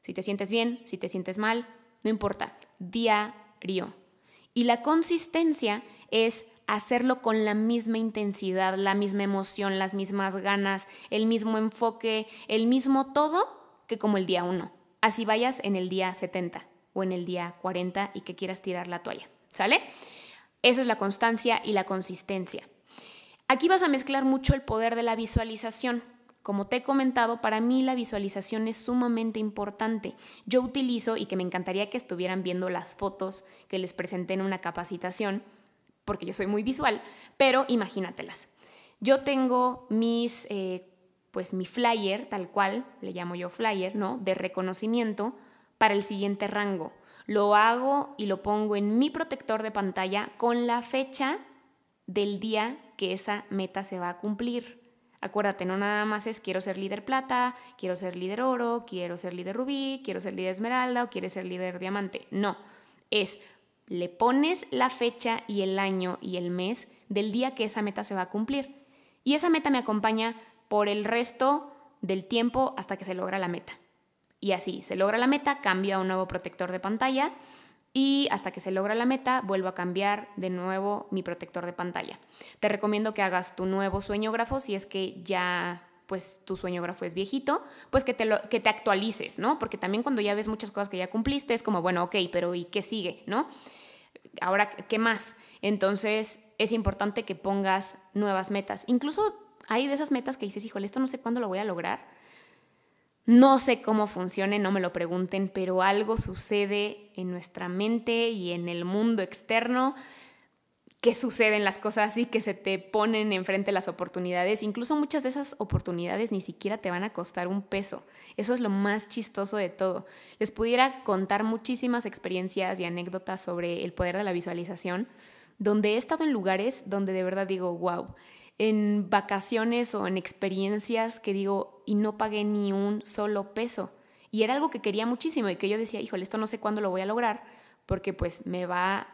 Si te sientes bien, si te sientes mal, no importa, día y la consistencia es hacerlo con la misma intensidad, la misma emoción, las mismas ganas, el mismo enfoque, el mismo todo que como el día 1. Así vayas en el día 70 o en el día 40 y que quieras tirar la toalla. ¿Sale? Eso es la constancia y la consistencia. Aquí vas a mezclar mucho el poder de la visualización. Como te he comentado, para mí la visualización es sumamente importante. Yo utilizo, y que me encantaría que estuvieran viendo las fotos que les presenté en una capacitación, porque yo soy muy visual, pero imagínatelas. Yo tengo mis, eh, pues mi flyer, tal cual, le llamo yo flyer, ¿no? De reconocimiento para el siguiente rango. Lo hago y lo pongo en mi protector de pantalla con la fecha del día que esa meta se va a cumplir. Acuérdate, no nada más es quiero ser líder plata, quiero ser líder oro, quiero ser líder rubí, quiero ser líder esmeralda o quieres ser líder diamante. No, es le pones la fecha y el año y el mes del día que esa meta se va a cumplir. Y esa meta me acompaña por el resto del tiempo hasta que se logra la meta. Y así, se logra la meta, cambia a un nuevo protector de pantalla y hasta que se logra la meta vuelvo a cambiar de nuevo mi protector de pantalla. Te recomiendo que hagas tu nuevo sueñógrafo si es que ya pues tu sueñógrafo es viejito, pues que te, lo, que te actualices, ¿no? Porque también cuando ya ves muchas cosas que ya cumpliste es como, bueno, ok, pero ¿y qué sigue, no? Ahora, ¿qué más? Entonces es importante que pongas nuevas metas. Incluso hay de esas metas que dices, híjole, esto no sé cuándo lo voy a lograr, no sé cómo funcione, no me lo pregunten, pero algo sucede en nuestra mente y en el mundo externo que suceden las cosas así, que se te ponen enfrente las oportunidades. Incluso muchas de esas oportunidades ni siquiera te van a costar un peso. Eso es lo más chistoso de todo. Les pudiera contar muchísimas experiencias y anécdotas sobre el poder de la visualización, donde he estado en lugares donde de verdad digo, wow, en vacaciones o en experiencias que digo, y no pagué ni un solo peso. Y era algo que quería muchísimo y que yo decía, híjole, esto no sé cuándo lo voy a lograr, porque pues me va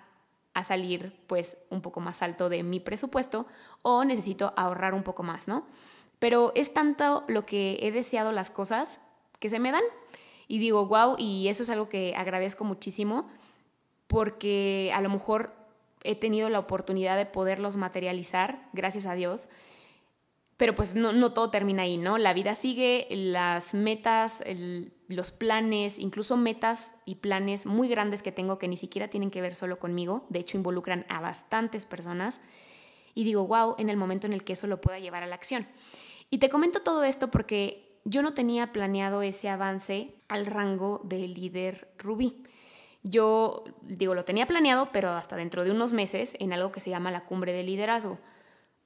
a salir pues un poco más alto de mi presupuesto o necesito ahorrar un poco más, ¿no? Pero es tanto lo que he deseado las cosas que se me dan. Y digo, wow, y eso es algo que agradezco muchísimo porque a lo mejor he tenido la oportunidad de poderlos materializar, gracias a Dios. Pero pues no, todo termina ahí, ¿no? La vida sigue, las metas, los planes, incluso metas y planes muy grandes que tengo que ni siquiera tienen que ver solo conmigo, de hecho involucran a bastantes personas. Y digo, wow, en el momento en el que eso lo pueda llevar a la acción. Y te comento todo esto porque yo no tenía planeado ese avance al rango de líder Rubí. Yo digo, lo tenía planeado, pero hasta dentro de unos meses en algo que se llama la cumbre de liderazgo.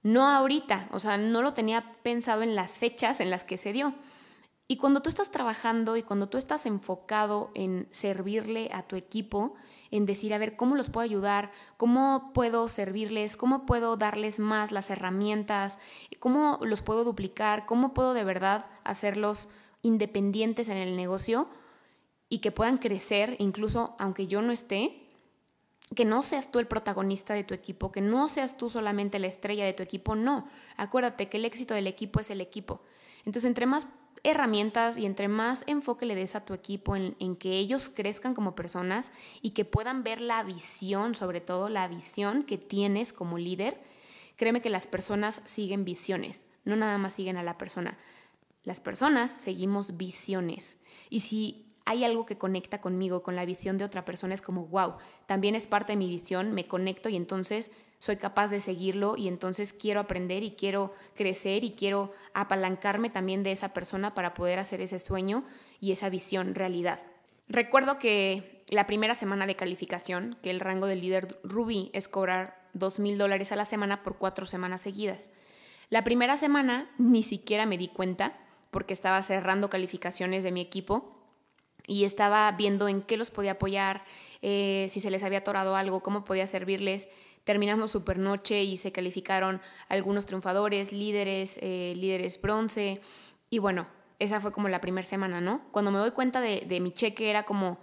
No ahorita, o sea, no lo tenía pensado en las fechas en las que se dio. Y cuando tú estás trabajando y cuando tú estás enfocado en servirle a tu equipo, en decir, a ver, ¿cómo los puedo ayudar? ¿Cómo puedo servirles? ¿Cómo puedo darles más las herramientas? ¿Cómo los puedo duplicar? ¿Cómo puedo de verdad hacerlos independientes en el negocio y que puedan crecer, incluso aunque yo no esté? Que no seas tú el protagonista de tu equipo, que no seas tú solamente la estrella de tu equipo, no. Acuérdate que el éxito del equipo es el equipo. Entonces, entre más herramientas y entre más enfoque le des a tu equipo en, que ellos crezcan como personas y que puedan ver la visión, sobre todo la visión que tienes como líder, créeme que las personas siguen visiones, no nada más siguen a la persona. Las personas seguimos visiones. Y si hay algo que conecta conmigo, con la visión de otra persona, es como, wow, también es parte de mi visión, me conecto y entonces soy capaz de seguirlo y entonces quiero aprender y quiero crecer y quiero apalancarme también de esa persona para poder hacer ese sueño y esa visión realidad. Recuerdo que la primera semana de calificación, que el rango del líder Rubí es cobrar dos mil dólares a la semana por cuatro semanas seguidas. La primera semana ni siquiera me di cuenta porque estaba cerrando calificaciones de mi equipo y estaba viendo en qué los podía apoyar, eh, si se les había atorado algo, cómo podía servirles terminamos super noche y se calificaron algunos triunfadores, líderes, eh, líderes bronce. Y bueno, esa fue como la primera semana, ¿no? Cuando me doy cuenta de, de mi cheque era como,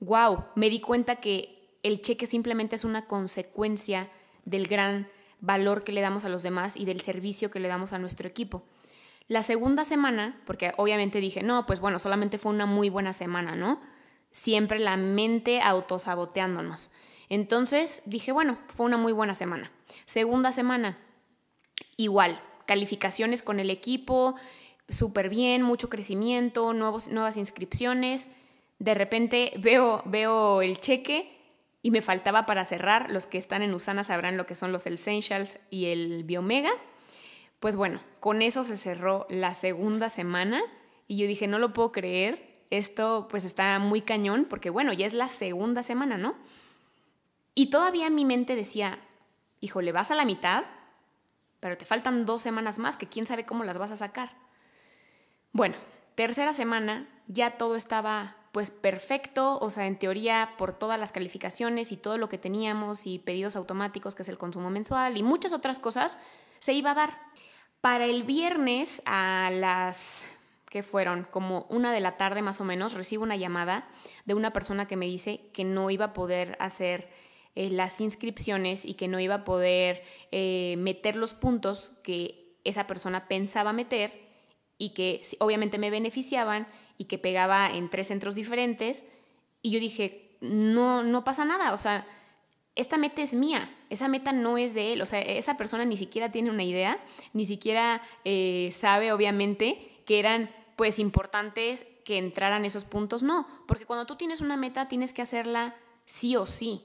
wow, me di cuenta que el cheque simplemente es una consecuencia del gran valor que le damos a los demás y del servicio que le damos a nuestro equipo. La segunda semana, porque obviamente dije, no, pues bueno, solamente fue una muy buena semana, ¿no? Siempre la mente autosaboteándonos. Entonces dije, bueno, fue una muy buena semana. Segunda semana, igual, calificaciones con el equipo, súper bien, mucho crecimiento, nuevos, nuevas inscripciones. De repente veo, veo el cheque y me faltaba para cerrar. Los que están en Usana sabrán lo que son los Essentials y el Biomega. Pues bueno, con eso se cerró la segunda semana y yo dije, no lo puedo creer, esto pues está muy cañón porque bueno, ya es la segunda semana, ¿no? Y todavía mi mente decía, híjole, vas a la mitad, pero te faltan dos semanas más, que quién sabe cómo las vas a sacar. Bueno, tercera semana, ya todo estaba pues perfecto, o sea, en teoría por todas las calificaciones y todo lo que teníamos y pedidos automáticos, que es el consumo mensual y muchas otras cosas, se iba a dar. Para el viernes a las que fueron como una de la tarde más o menos, recibo una llamada de una persona que me dice que no iba a poder hacer eh, las inscripciones y que no iba a poder eh, meter los puntos que esa persona pensaba meter y que obviamente me beneficiaban y que pegaba en tres centros diferentes. Y yo dije, no, no pasa nada, o sea, esta meta es mía, esa meta no es de él, o sea, esa persona ni siquiera tiene una idea, ni siquiera eh, sabe obviamente que eran pues importantes que entraran esos puntos, no, porque cuando tú tienes una meta tienes que hacerla sí o sí.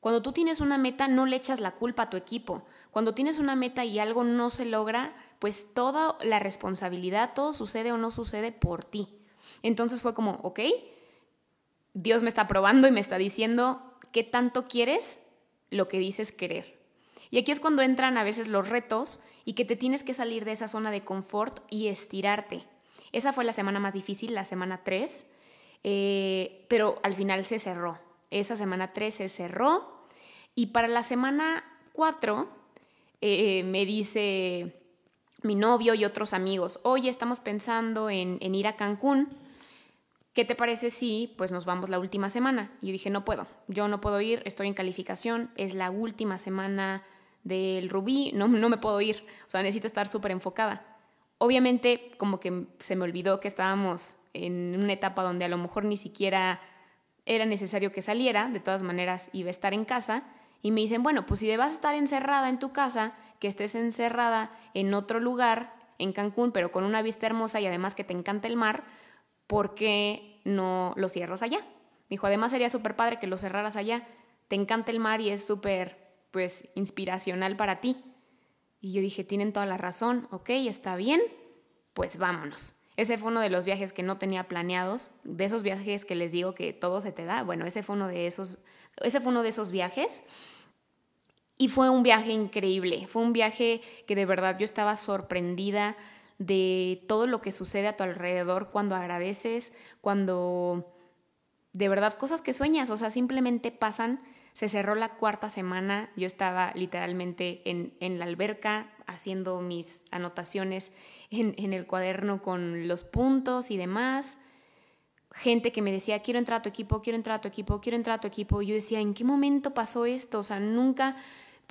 Cuando tú tienes una meta, no le echas la culpa a tu equipo. Cuando tienes una meta y algo no se logra, pues toda la responsabilidad, todo sucede o no sucede por ti. Entonces fue como, ok, Dios me está probando y me está diciendo qué tanto quieres lo que dices querer. Y aquí es cuando entran a veces los retos y que te tienes que salir de esa zona de confort y estirarte. Esa fue la semana más difícil, la semana 3, eh, pero al final se cerró. Esa semana 3 se cerró y para la semana 4 eh, me dice mi novio y otros amigos, oye, estamos pensando en, ir a Cancún. ¿Qué te parece si pues nos vamos la última semana? Y yo dije, no puedo, yo no puedo ir, estoy en calificación, es la última semana del Rubí, no, no me puedo ir, o sea, necesito estar súper enfocada. Obviamente como que se me olvidó que estábamos en una etapa donde a lo mejor ni siquiera era necesario que saliera, de todas maneras iba a estar en casa, Y me dicen, bueno, pues si vas a estar encerrada en tu casa, que estés encerrada en otro lugar, en Cancún, pero con una vista hermosa y además que te encanta el mar, ¿por qué no lo cierras allá? Me dijo, además sería súper padre que lo cerraras allá. Te encanta el mar y es súper, pues, inspiracional para ti. Y yo dije, tienen toda la razón, ok, está bien, pues vámonos. Ese fue uno de los viajes que no tenía planeados, de esos viajes que les digo que todo se te da. Bueno, ese fue uno de esos, ese fue uno de esos viajes. Y fue un viaje increíble, fue un viaje que de verdad yo estaba sorprendida de todo lo que sucede a tu alrededor cuando agradeces, cuando de verdad cosas que sueñas, o sea, simplemente pasan. Se cerró la cuarta semana, yo estaba literalmente en, en la alberca haciendo mis anotaciones en, en el cuaderno con los puntos y demás gente que me decía, quiero entrar a tu equipo, quiero entrar a tu equipo, quiero entrar a tu equipo. Yo decía, ¿en qué momento pasó esto? O sea, nunca,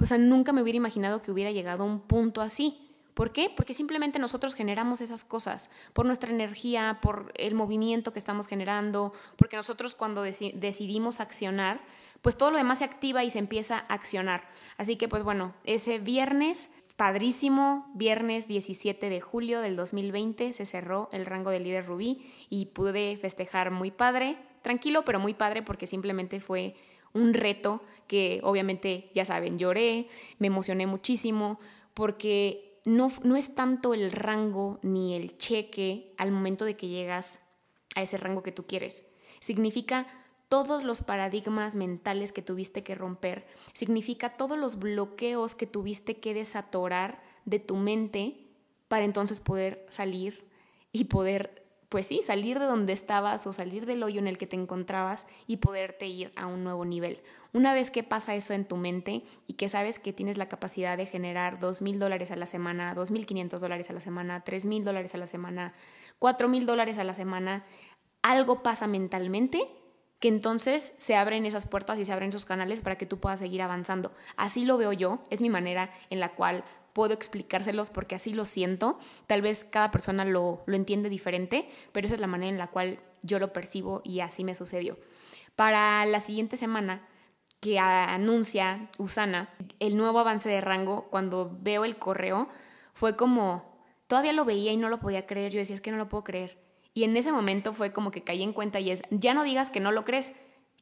o sea, nunca me hubiera imaginado que hubiera llegado a un punto así. ¿Por qué? Porque simplemente nosotros generamos esas cosas por nuestra energía, por el movimiento que estamos generando, porque nosotros cuando decidimos accionar, pues todo lo demás se activa y se empieza a accionar. Así que pues bueno, ese viernes, padrísimo, viernes 17 de julio del 2020 se cerró el rango de líder Rubí y pude festejar muy padre, tranquilo pero muy padre porque simplemente fue un reto que obviamente ya saben, lloré, me emocioné muchísimo porque no, no es tanto el rango ni el cheque al momento de que llegas a ese rango que tú quieres. Significa todos los paradigmas mentales que tuviste que romper, significa todos los bloqueos que tuviste que desatorar de tu mente para entonces poder salir y poder pues sí, salir de donde estabas o salir del hoyo en el que te encontrabas y poderte ir a un nuevo nivel. Una vez que pasa eso en tu mente y que sabes que tienes la capacidad de generar dos mil dólares a la semana, dos mil quinientos dólares a la semana, tres mil dólares a la semana, cuatro mil dólares a la semana, algo pasa mentalmente que entonces se abren esas puertas y se abren esos canales para que tú puedas seguir avanzando. Así lo veo yo, es mi manera en la cual puedo explicárselos porque así lo siento. Tal vez cada persona lo, lo entiende diferente, pero esa es la manera en la cual yo lo percibo y así me sucedió. Para la siguiente semana que anuncia Usana el nuevo avance de rango, cuando veo el correo, fue como, todavía lo veía y no lo podía creer. Yo decía, es que no lo puedo creer. Y en ese momento fue como que caí en cuenta y es, ya no digas que no lo crees,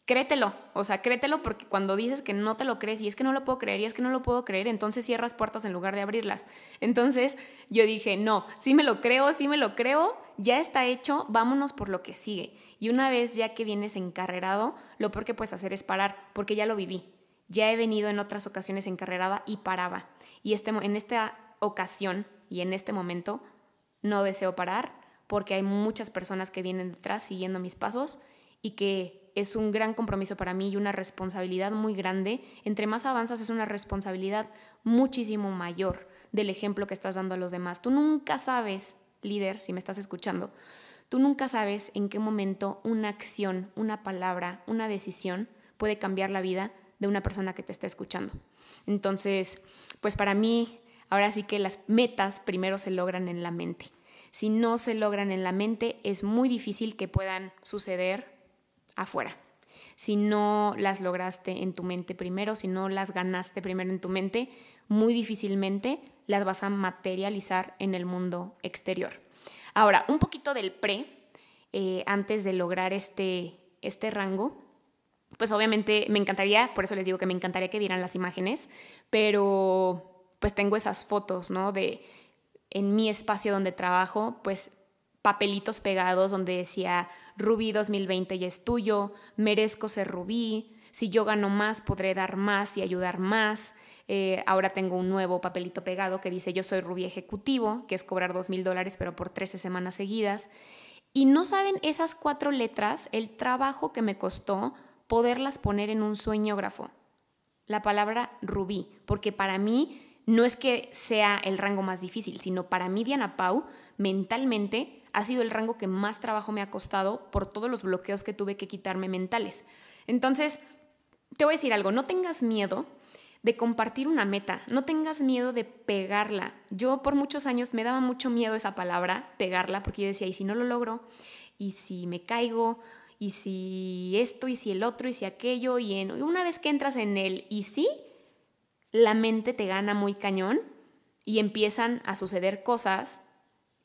créetelo, o sea, créetelo porque cuando dices que no te lo crees y es que no lo puedo creer y es que no lo puedo creer, entonces cierras puertas en lugar de abrirlas. Entonces yo dije, no, sí me lo creo, sí me lo creo, ya está hecho, vámonos por lo que sigue. Y una vez ya que vienes encarrerado, lo peor que puedes hacer es parar, porque ya lo viví. Ya he venido en otras ocasiones encarrerada y paraba. Y este, en esta ocasión y en este momento no deseo parar porque hay muchas personas que vienen detrás siguiendo mis pasos y que es un gran compromiso para mí y una responsabilidad muy grande. Entre más avanzas es una responsabilidad muchísimo mayor del ejemplo que estás dando a los demás. Tú nunca sabes, líder, si me estás escuchando, tú nunca sabes en qué momento una acción, una palabra, una decisión puede cambiar la vida de una persona que te está escuchando. Entonces, pues para mí, ahora sí que las metas primero se logran en la mente. Si no se logran en la mente, es muy difícil que puedan suceder afuera. Si no las lograste en tu mente primero, si no las ganaste primero en tu mente, muy difícilmente las vas a materializar en el mundo exterior. Ahora, un poquito del pre, eh, antes de lograr este, este rango, pues obviamente me encantaría, por eso les digo que me encantaría que vieran las imágenes, pero pues tengo esas fotos, ¿no? De en mi espacio donde trabajo, pues papelitos pegados donde decía Rubí 2020 ya es tuyo, merezco ser Rubí, si yo gano más podré dar más y ayudar más. Eh, ahora tengo un nuevo papelito pegado que dice yo soy Rubí Ejecutivo, que es cobrar dos mil dólares pero por 13 semanas seguidas. Y no saben esas cuatro letras, el trabajo que me costó poderlas poner en un sueñógrafo. La palabra Rubí, porque para mí no es que sea el rango más difícil, sino para mí Diana Pau mentalmente ha sido el rango que más trabajo me ha costado por todos los bloqueos que tuve que quitarme mentales. Entonces, te voy a decir algo, no tengas miedo de compartir una meta, no tengas miedo de pegarla. Yo por muchos años me daba mucho miedo esa palabra, pegarla, porque yo decía, ¿y si no lo logro? ¿Y si me caigo? y si esto, y si el otro, y si aquello, y, en, una vez que entras en el y sí, la mente te gana muy cañón y empiezan a suceder cosas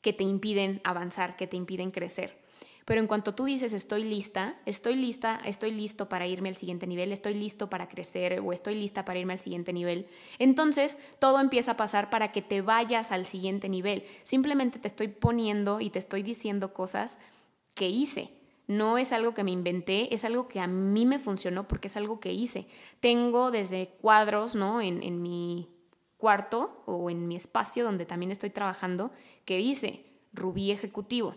que te impiden avanzar, que te impiden crecer. Pero en cuanto tú dices estoy lista, estoy lista, estoy listo para irme al siguiente nivel, estoy listo para crecer o estoy lista para irme al siguiente nivel, entonces todo empieza a pasar para que te vayas al siguiente nivel. Simplemente te estoy poniendo y te estoy diciendo cosas que hice. No es algo que me inventé, es algo que a mí me funcionó porque es algo que hice. Tengo desde cuadros, ¿no? En, en mi cuarto o en mi espacio donde también estoy trabajando que dice Rubí Ejecutivo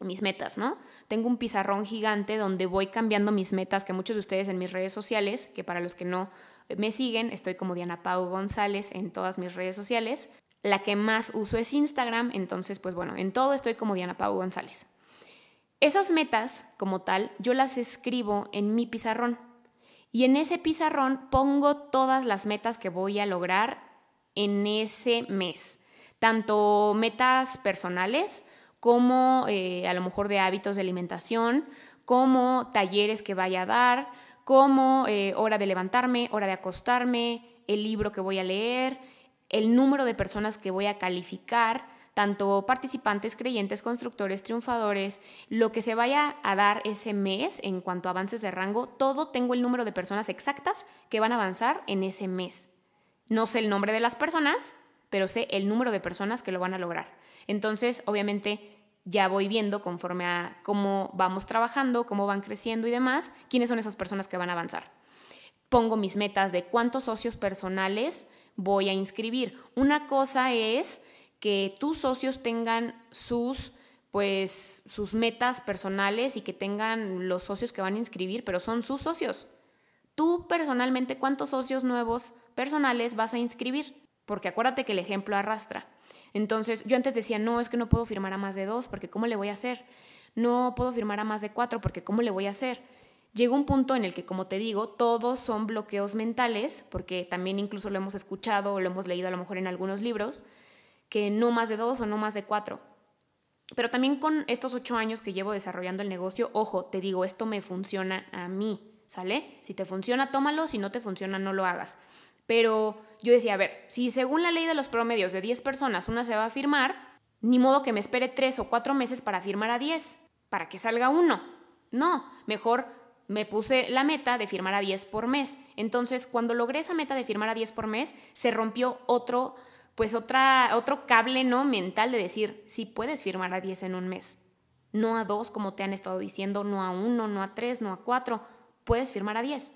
mis metas, ¿no? Tengo un pizarrón gigante donde voy cambiando mis metas, que muchos de ustedes en mis redes sociales, que para los que no me siguen, estoy como Diana Pau González en todas mis redes sociales. La que más uso es Instagram, entonces pues bueno, en todo estoy como Diana Pau González. Esas metas, como tal, yo las escribo en mi pizarrón. Y en ese pizarrón pongo todas las metas que voy a lograr en ese mes. Tanto metas personales como eh, a lo mejor de hábitos de alimentación, como talleres que vaya a dar, como eh, hora de levantarme, hora de acostarme, el libro que voy a leer, el número de personas que voy a calificar, tanto participantes, creyentes, constructores, triunfadores, lo que se vaya a dar ese mes en cuanto a avances de rango, todo tengo el número de personas exactas que van a avanzar en ese mes. No sé el nombre de las personas, pero sé el número de personas que lo van a lograr. Entonces, obviamente, ya voy viendo conforme a cómo vamos trabajando, cómo van creciendo y demás, quiénes son esas personas que van a avanzar. Pongo mis metas de cuántos socios personales voy a inscribir. Una cosa es que tus socios tengan sus pues sus metas personales y que tengan los socios que van a inscribir, pero son sus socios. Tú personalmente, ¿cuántos socios nuevos personales vas a inscribir? Porque acuérdate que el ejemplo arrastra. Entonces, yo antes decía, no, es que no puedo firmar a más de dos, porque ¿cómo le voy a hacer? No puedo firmar a más de cuatro, porque ¿cómo le voy a hacer? Llega un punto en el que, como te digo, todos son bloqueos mentales, porque también incluso lo hemos escuchado o lo hemos leído a lo mejor en algunos libros, que no más de dos o no más de cuatro. Pero también con estos ocho años que llevo desarrollando el negocio, ojo, te digo, esto me funciona a mí, ¿sale? Si te funciona, tómalo, si no te funciona, no lo hagas. Pero yo decía, a ver, si según la ley de los promedios de 10 personas una se va a firmar, ni modo que me espere tres o cuatro meses para firmar a 10, para que salga uno. No, mejor me puse la meta de firmar a 10 por mes. Entonces, cuando logré esa meta de firmar a 10 por mes, se rompió otro pues otra, otro cable no mental de decir, si puedes firmar a 10 en un mes, no a dos como te han estado diciendo, no a uno, no a tres, no a cuatro, puedes firmar a 10.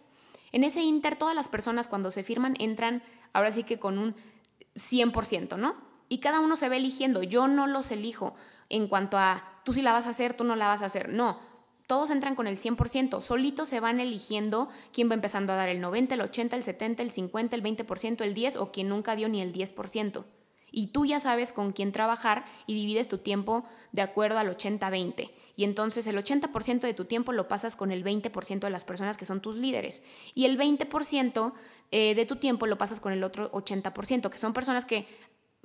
En ese inter, todas las personas cuando se firman entran ahora sí que con un 100%, ¿no? Y cada uno se va eligiendo, yo no los elijo en cuanto a tú sí la vas a hacer, tú no la vas a hacer, no, todos entran con el 100%, solitos se van eligiendo quién va empezando a dar el 90, el 80, el 70, el 50, el 20%, el 10 o quien nunca dio ni el 10%. Y tú ya sabes con quién trabajar y divides tu tiempo de acuerdo al 80-20. Y entonces el 80% de tu tiempo lo pasas con el 20% de las personas que son tus líderes. Y el 20% eh, de tu tiempo lo pasas con el otro 80%, que son personas que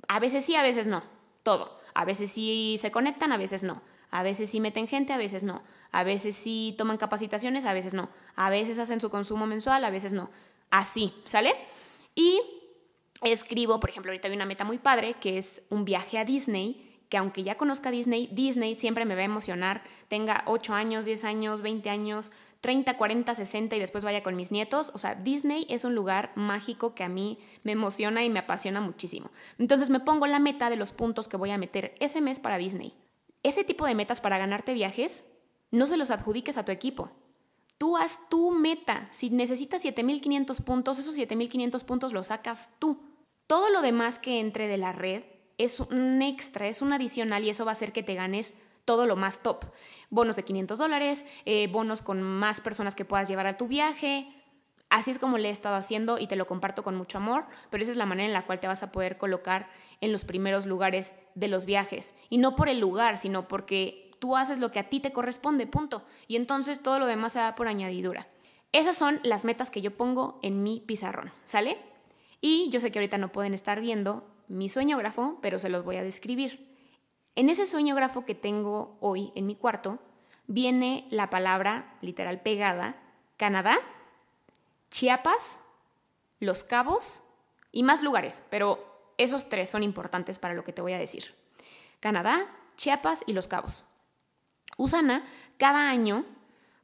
a veces sí, a veces no. Todo. A veces sí se conectan, a veces no. A veces sí meten gente, a veces no. A veces sí toman capacitaciones, a veces no. A veces hacen su consumo mensual, a veces no. Así, ¿sale? Y escribo, por ejemplo, ahorita hay una meta muy padre que es un viaje a Disney que aunque ya conozca Disney, Disney siempre me va a emocionar, tenga 8 años, 10 años, 20 años, 30, 40, 60 y después vaya con mis nietos. O sea, Disney es un lugar mágico que a mí me emociona y me apasiona muchísimo. Entonces me pongo la meta de los puntos que voy a meter ese mes para Disney. Ese tipo de metas para ganarte viajes, no se los adjudiques a tu equipo. Tú haz tu meta. Si necesitas 7500 puntos, esos 7500 puntos los sacas tú. Todo lo demás que entre de la red es un extra, es un adicional y eso va a hacer que te ganes todo lo más top. Bonos de 500 dólares, eh, bonos con más personas que puedas llevar a tu viaje, Así es como le he estado haciendo y te lo comparto con mucho amor, pero esa es la manera en la cual te vas a poder colocar en los primeros lugares de los viajes. Y no por el lugar, sino porque tú haces lo que a ti te corresponde, punto. Y entonces todo lo demás se da por añadidura. Esas son las metas que yo pongo en mi pizarrón, ¿sale? Y yo sé que ahorita no pueden estar viendo mi sueñógrafo, pero se los voy a describir. En ese sueñógrafo que tengo hoy en mi cuarto, viene la palabra literal pegada, Canadá, Chiapas, Los Cabos y más lugares, pero esos tres son importantes para lo que te voy a decir. Canadá, Chiapas y Los Cabos. Usana cada año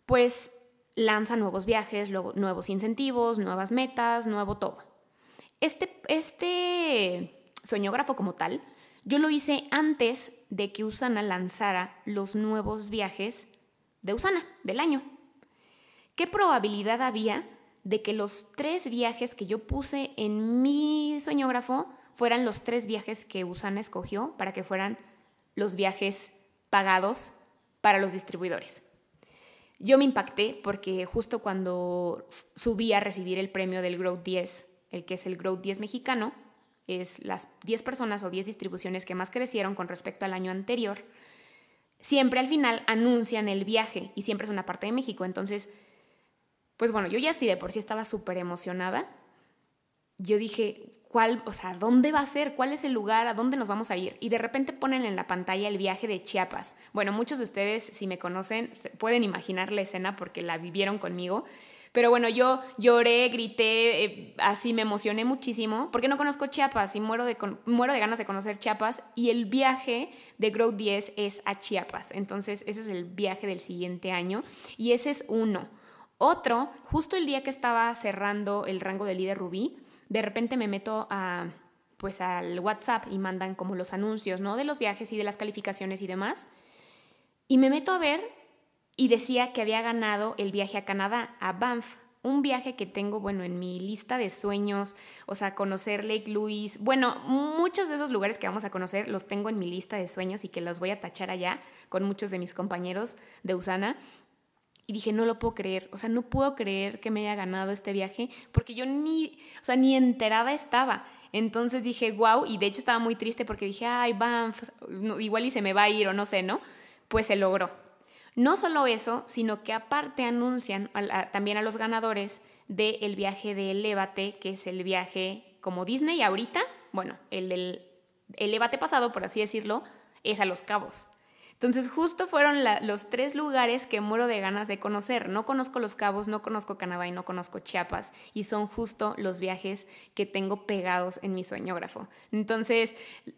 pues lanza nuevos viajes, nuevos incentivos, nuevas metas, nuevo todo. Este, este soñógrafo como tal, yo lo hice antes de que Usana lanzara los nuevos viajes de Usana del año. ¿Qué probabilidad había de que los tres viajes que yo puse en mi soñógrafo fueran los tres viajes que Usana escogió para que fueran los viajes pagados para los distribuidores? Yo me impacté porque justo cuando subí a recibir el premio del Growth 10, el que es el Growth 10 mexicano, es las 10 personas o 10 distribuciones que más crecieron con respecto al año anterior, siempre al final anuncian el viaje y siempre es una parte de México. Entonces, pues bueno, yo ya sí de por sí estaba súper emocionada. Yo dije, ¿cuál, o sea, dónde va a ser? ¿Cuál es el lugar? ¿A dónde nos vamos a ir? Y de repente ponen en la pantalla el viaje de Chiapas. Bueno, muchos de ustedes, si me conocen, pueden imaginar la escena porque la vivieron conmigo. Pero bueno, yo lloré, grité, eh, así me emocioné muchísimo, porque no conozco Chiapas y muero de, muero de ganas de conocer Chiapas. Y el viaje de Grow 10 es a Chiapas. Entonces, ese es el viaje del siguiente año. Y ese es uno. Otro, justo el día que estaba cerrando el rango de líder Rubí, de repente me meto a pues al WhatsApp y mandan como los anuncios, ¿no? De los viajes y de las calificaciones y demás. Y me meto a ver y decía que había ganado el viaje a Canadá, a Banff, un viaje que tengo, bueno, en mi lista de sueños, o sea, conocer Lake Louise, bueno, muchos de esos lugares que vamos a conocer los tengo en mi lista de sueños y que los voy a tachar allá con muchos de mis compañeros de Usana. Y dije, no lo puedo creer, o sea, no puedo creer que me haya ganado este viaje porque yo ni, o sea, ni enterada estaba. Entonces dije, wow, y de hecho estaba muy triste porque dije, ay, Banff, igual y se me va a ir o no sé, ¿no? Pues se logró. No solo eso, sino que aparte anuncian también a los ganadores del viaje de Elévate, que es el viaje como Disney ahorita, bueno, el del Elévate pasado, por así decirlo, es a Los Cabos. Entonces justo fueron los tres lugares que muero de ganas de conocer. No conozco Los Cabos, no conozco Canadá y no conozco Chiapas. Y son justo los viajes que tengo pegados en mi sueñógrafo. Entonces,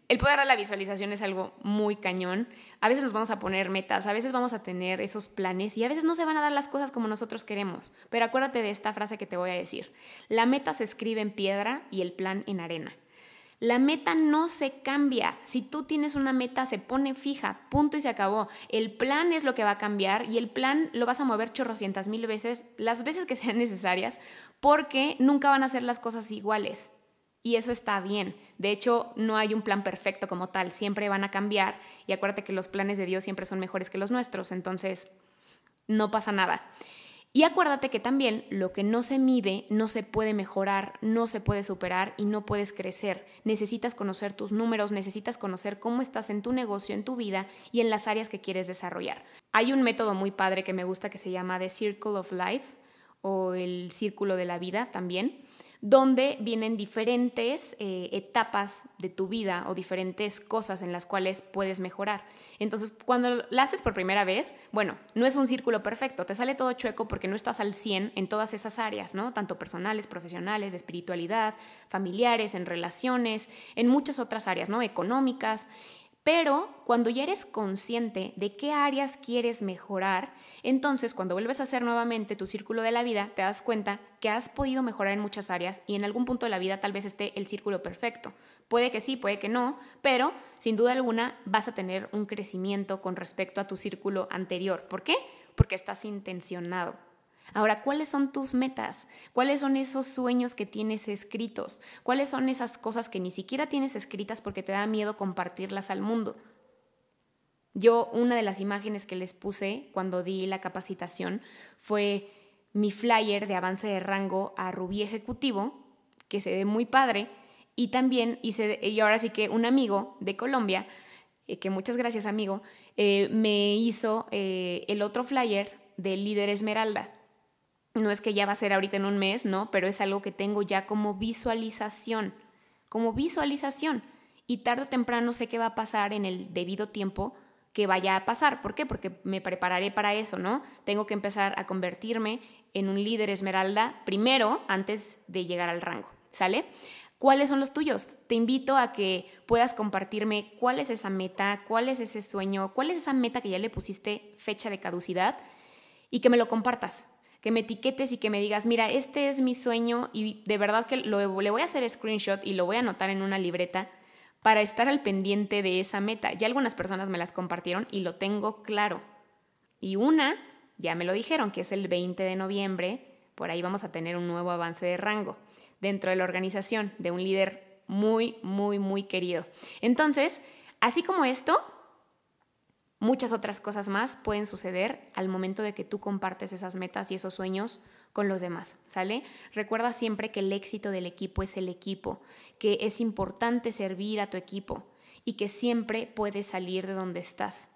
el poder de la visualización es algo muy cañón. A veces nos vamos a poner metas, a veces vamos a tener esos planes y a veces no se van a dar las cosas como nosotros queremos. Pero acuérdate de esta frase que te voy a decir. La meta se escribe en piedra y el plan en arena. La meta no se cambia. Si tú tienes una meta, se pone fija, punto y se acabó. El plan es lo que va a cambiar y el plan lo vas a mover chorrocientas mil veces, las veces que sean necesarias, porque nunca van a ser las cosas iguales. Y eso está bien. De hecho, no hay un plan perfecto como tal, siempre van a cambiar y acuérdate que los planes de Dios siempre son mejores que los nuestros, entonces no pasa nada. Y acuérdate que también lo que no se mide no se puede mejorar, no se puede superar y no puedes crecer. Necesitas conocer tus números, necesitas conocer cómo estás en tu negocio, en tu vida y en las áreas que quieres desarrollar. Hay un método muy padre que me gusta que se llama The Circle of Life o el círculo de la vida también donde vienen diferentes eh, etapas de tu vida o diferentes cosas en las cuales puedes mejorar. Entonces, cuando la haces por primera vez, bueno, no es un círculo perfecto, te sale todo chueco porque no estás al 100 en todas esas áreas, ¿no? Tanto personales, profesionales, de espiritualidad, familiares, en relaciones, en muchas otras áreas, ¿no? Económicas. Pero cuando ya eres consciente de qué áreas quieres mejorar, entonces cuando vuelves a hacer nuevamente tu círculo de la vida, te das cuenta que has podido mejorar en muchas áreas y en algún punto de la vida tal vez esté el círculo perfecto. Puede que sí, puede que no, pero sin duda alguna vas a tener un crecimiento con respecto a tu círculo anterior. ¿Por qué? Porque estás intencionado. Ahora, ¿cuáles son tus metas? ¿Cuáles son esos sueños que tienes escritos? ¿Cuáles son esas cosas que ni siquiera tienes escritas porque te da miedo compartirlas al mundo? Yo, una de las imágenes que les puse cuando di la capacitación fue mi flyer de avance de rango a Rubí Ejecutivo, que se ve muy padre, y también hice, y ahora sí que un amigo de Colombia, eh, que muchas gracias amigo, eh, me hizo eh, el otro flyer de Líder Esmeralda no es que ya va a ser ahorita en un mes, ¿no? Pero es algo que tengo ya como visualización, como visualización. Y tarde o temprano sé que va a pasar en el debido tiempo que vaya a pasar. ¿Por qué? Porque me prepararé para eso, ¿no? Tengo que empezar a convertirme en un líder esmeralda primero antes de llegar al rango, ¿sale? ¿Cuáles son los tuyos? Te invito a que puedas compartirme cuál es esa meta, cuál es ese sueño, cuál es esa meta que ya le pusiste fecha de caducidad y que me lo compartas, que me etiquetes y que me digas, mira, este es mi sueño y de verdad que lo, le voy a hacer screenshot y lo voy a anotar en una libreta para estar al pendiente de esa meta. Ya algunas personas me las compartieron y lo tengo claro. Y una, ya me lo dijeron, que es el 20 de noviembre, por ahí vamos a tener un nuevo avance de rango dentro de la organización de un líder muy, muy, muy querido. Entonces, así como esto, muchas otras cosas más pueden suceder al momento de que tú compartes esas metas y esos sueños con los demás, ¿sale? Recuerda siempre que el éxito del equipo es el equipo, que es importante servir a tu equipo y que siempre puedes salir de donde estás.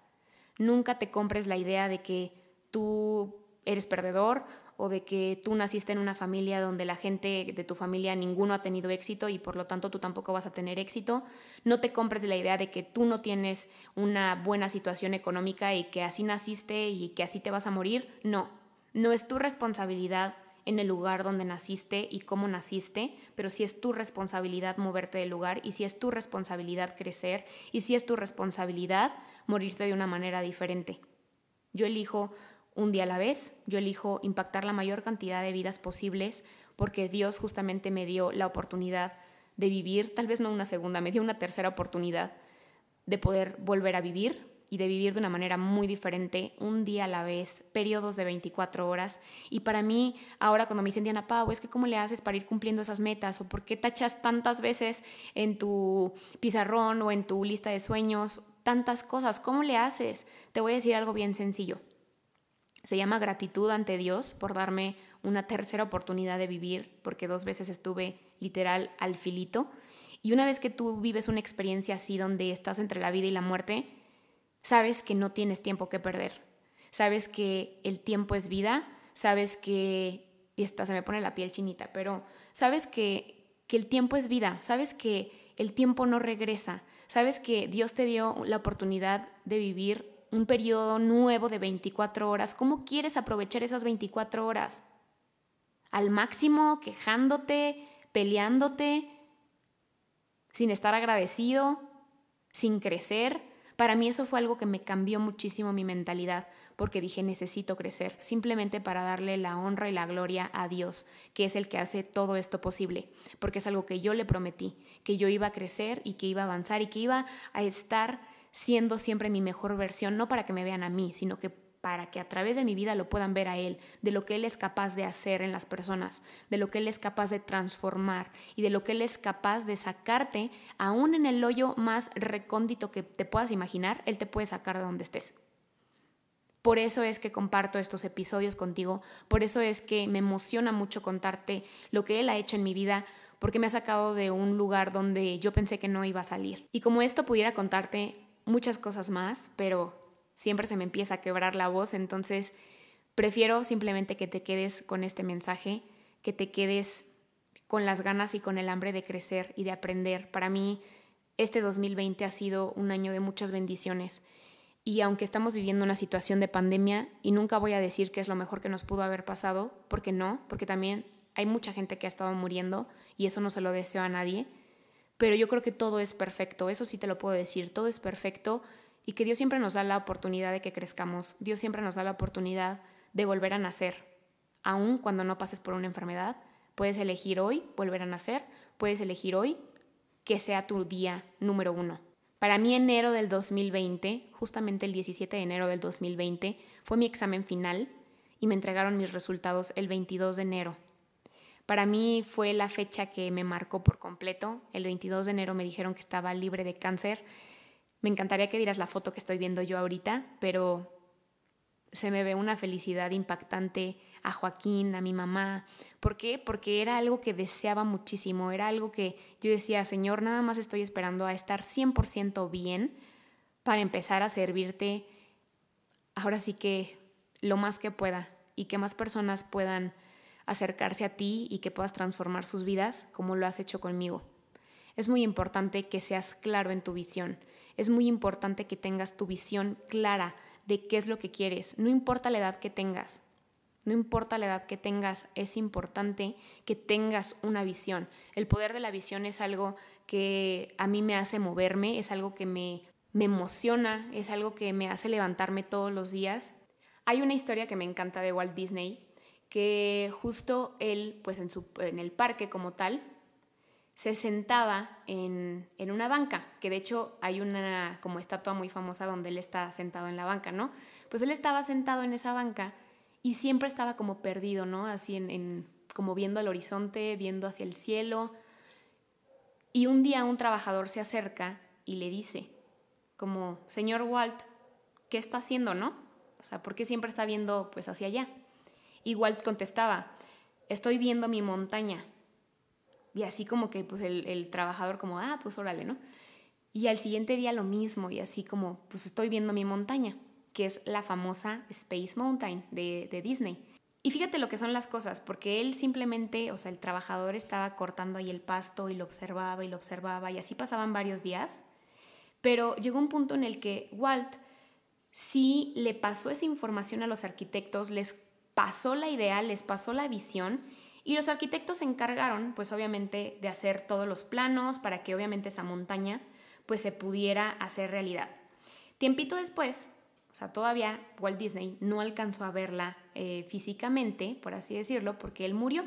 Nunca te compres la idea de que tú eres perdedor o de que tú naciste en una familia donde la gente de tu familia ninguno ha tenido éxito y por lo tanto tú tampoco vas a tener éxito. No te compres la idea de que tú no tienes una buena situación económica y que así naciste y que así te vas a morir. No, no es tu responsabilidad en el lugar donde naciste y cómo naciste, pero sí es tu responsabilidad moverte del lugar y sí es tu responsabilidad crecer y sí es tu responsabilidad morirte de una manera diferente. Yo elijo un día a la vez. Yo elijo impactar la mayor cantidad de vidas posibles porque Dios justamente me dio la oportunidad de vivir, tal vez no una segunda, me dio una tercera oportunidad de poder volver a vivir y de vivir de una manera muy diferente, un día a la vez, periodos de 24 horas. Y para mí, ahora cuando me dicen Diana Pau, es que cómo le haces para ir cumpliendo esas metas o por qué tachas tantas veces en tu pizarrón o en tu lista de sueños tantas cosas, ¿cómo le haces? Te voy a decir algo bien sencillo. Se llama gratitud ante Dios por darme una tercera oportunidad de vivir, porque dos veces estuve literal al filito. Y una vez que tú vives una experiencia así donde estás entre la vida y la muerte, sabes que no tienes tiempo que perder. Sabes que el tiempo es vida, sabes que, y esta se me pone la piel chinita, pero sabes que, que el tiempo es vida, sabes que el tiempo no regresa, sabes que Dios te dio la oportunidad de vivir un periodo nuevo de 24 horas, ¿cómo quieres aprovechar esas 24 horas? Al máximo, quejándote, peleándote, sin estar agradecido, sin crecer. Para mí eso fue algo que me cambió muchísimo mi mentalidad, porque dije necesito crecer, simplemente para darle la honra y la gloria a Dios, que es el que hace todo esto posible, porque es algo que yo le prometí, que yo iba a crecer y que iba a avanzar y que iba a estar siendo siempre mi mejor versión, no para que me vean a mí, sino que para que a través de mi vida lo puedan ver a Él, de lo que Él es capaz de hacer en las personas, de lo que Él es capaz de transformar y de lo que Él es capaz de sacarte, aún en el hoyo más recóndito que te puedas imaginar, Él te puede sacar de donde estés. Por eso es que comparto estos episodios contigo, por eso es que me emociona mucho contarte lo que Él ha hecho en mi vida, porque me ha sacado de un lugar donde yo pensé que no iba a salir. Y como esto pudiera contarte muchas cosas más, pero siempre se me empieza a quebrar la voz, entonces prefiero simplemente que te quedes con este mensaje, que te quedes con las ganas y con el hambre de crecer y de aprender. Para mí, este 2020 ha sido un año de muchas bendiciones. Y aunque estamos viviendo una situación de pandemia, y nunca voy a decir que es lo mejor que nos pudo haber pasado, porque no, porque también hay mucha gente que ha estado muriendo y eso no se lo deseo a nadie, pero yo creo que todo es perfecto, eso sí te lo puedo decir, todo es perfecto y que Dios siempre nos da la oportunidad de que crezcamos, Dios siempre nos da la oportunidad de volver a nacer, aun cuando no pases por una enfermedad, puedes elegir hoy volver a nacer, puedes elegir hoy que sea tu día número uno. Para mí enero del 2020, justamente el 17 de enero del 2020, fue mi examen final y me entregaron mis resultados el 22 de enero. Para mí fue la fecha que me marcó por completo. El 22 de enero me dijeron que estaba libre de cáncer. Me encantaría que vieras la foto que estoy viendo yo ahorita, pero se me ve una felicidad impactante a Joaquín, a mi mamá. ¿Por qué? Porque era algo que deseaba muchísimo, era algo que yo decía, Señor, nada más estoy esperando a estar 100% bien para empezar a servirte ahora sí que lo más que pueda y que más personas puedan acercarse a ti y que puedas transformar sus vidas como lo has hecho conmigo. Es muy importante que seas claro en tu visión. es muy importante que tengas tu visión clara de qué es lo que quieres. No importa la edad que tengas, no importa la edad que tengas, es importante que tengas una visión. El poder de la visión es algo que a mí me hace moverme, es algo que me, me emociona, es algo que me hace levantarme todos los días. Hay una historia que me encanta de Walt Disney, que justo él, pues en, su, en el parque como tal, se sentaba en, en, una banca, que de hecho hay una como estatua muy famosa donde él está sentado en la banca, ¿no? Pues él estaba sentado en esa banca y siempre estaba como perdido, ¿no? Así en, como viendo al horizonte, viendo hacia el cielo. Y un día un trabajador se acerca y le dice, como, señor Walt, ¿qué está haciendo, no? O sea, ¿por qué siempre está viendo pues hacia allá? Y contestaba, estoy viendo mi montaña. Y así como que pues el, trabajador como, ah, pues órale, ¿no? Y al siguiente día lo mismo, y así como, pues estoy viendo mi montaña que es la famosa Space Mountain de, Disney. Y fíjate lo que son las cosas, porque él simplemente, o sea, el trabajador estaba cortando ahí el pasto y lo observaba y lo observaba y así pasaban varios días, pero llegó un punto en el que Walt sí le pasó esa información a los arquitectos, les pasó la idea, les pasó la visión y los arquitectos se encargaron, pues obviamente, de hacer todos los planos para que obviamente esa montaña pues se pudiera hacer realidad. Tiempito después, o sea, todavía Walt Disney no alcanzó a verla eh, físicamente, por así decirlo, porque él murió.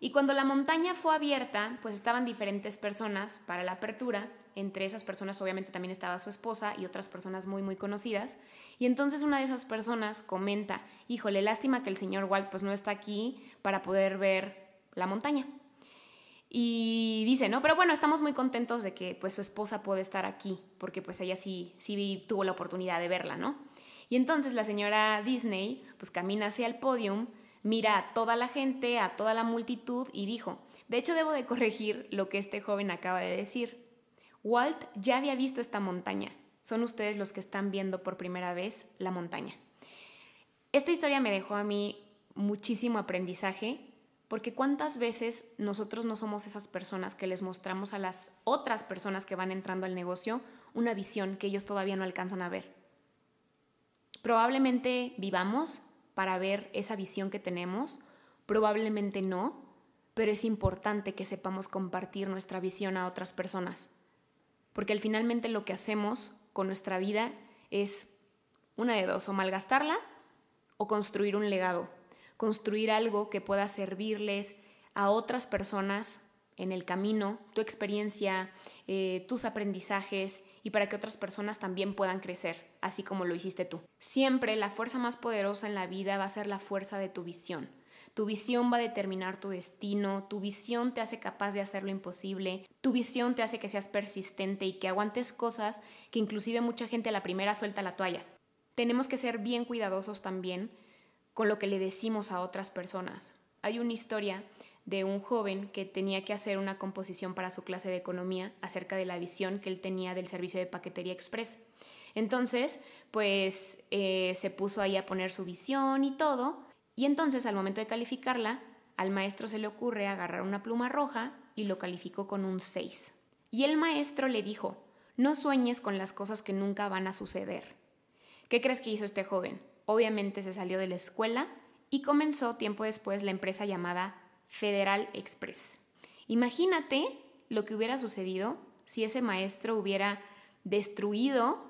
Y cuando la montaña fue abierta, pues estaban diferentes personas para la apertura. Entre esas personas obviamente también estaba su esposa y otras personas muy muy conocidas. Y entonces una de esas personas comenta, híjole, lástima que el señor Walt pues no está aquí para poder ver la montaña. Y dice, ¿no? Pero bueno, estamos muy contentos de que pues su esposa puede estar aquí, porque pues ella sí, sí tuvo la oportunidad de verla, ¿no? Y entonces la señora Disney pues camina hacia el podium, mira a toda la gente, a toda la multitud y dijo, de hecho debo de corregir lo que este joven acaba de decir. Walt ya había visto esta montaña. Son ustedes los que están viendo por primera vez la montaña. Esta historia me dejó a mí muchísimo aprendizaje porque cuántas veces nosotros no somos esas personas que les mostramos a las otras personas que van entrando al negocio una visión que ellos todavía no alcanzan a ver. Probablemente vivamos para ver esa visión que tenemos, probablemente no, pero es importante que sepamos compartir nuestra visión a otras personas, porque al finalmente lo que hacemos con nuestra vida es una de dos, o malgastarla o construir un legado, construir algo que pueda servirles a otras personas en el camino, tu experiencia, eh, tus aprendizajes y para que otras personas también puedan crecer, así como lo hiciste tú. Siempre la fuerza más poderosa en la vida va a ser la fuerza de tu visión. Tu visión va a determinar tu destino, tu visión te hace capaz de hacer lo imposible, tu visión te hace que seas persistente y que aguantes cosas que inclusive mucha gente a la primera suelta la toalla. Tenemos que ser bien cuidadosos también con lo que le decimos a otras personas. Hay una historia de un joven que tenía que hacer una composición para su clase de economía acerca de la visión que él tenía del servicio de paquetería express. Entonces, pues eh, se puso ahí a poner su visión y todo, y entonces al momento de calificarla, al maestro se le ocurre agarrar una pluma roja y lo calificó con un 6. Y el maestro le dijo, no sueñes con las cosas que nunca van a suceder. ¿Qué crees que hizo este joven? Obviamente se salió de la escuela y comenzó tiempo después la empresa llamada Federal Express. Imagínate lo que hubiera sucedido si ese maestro hubiera destruido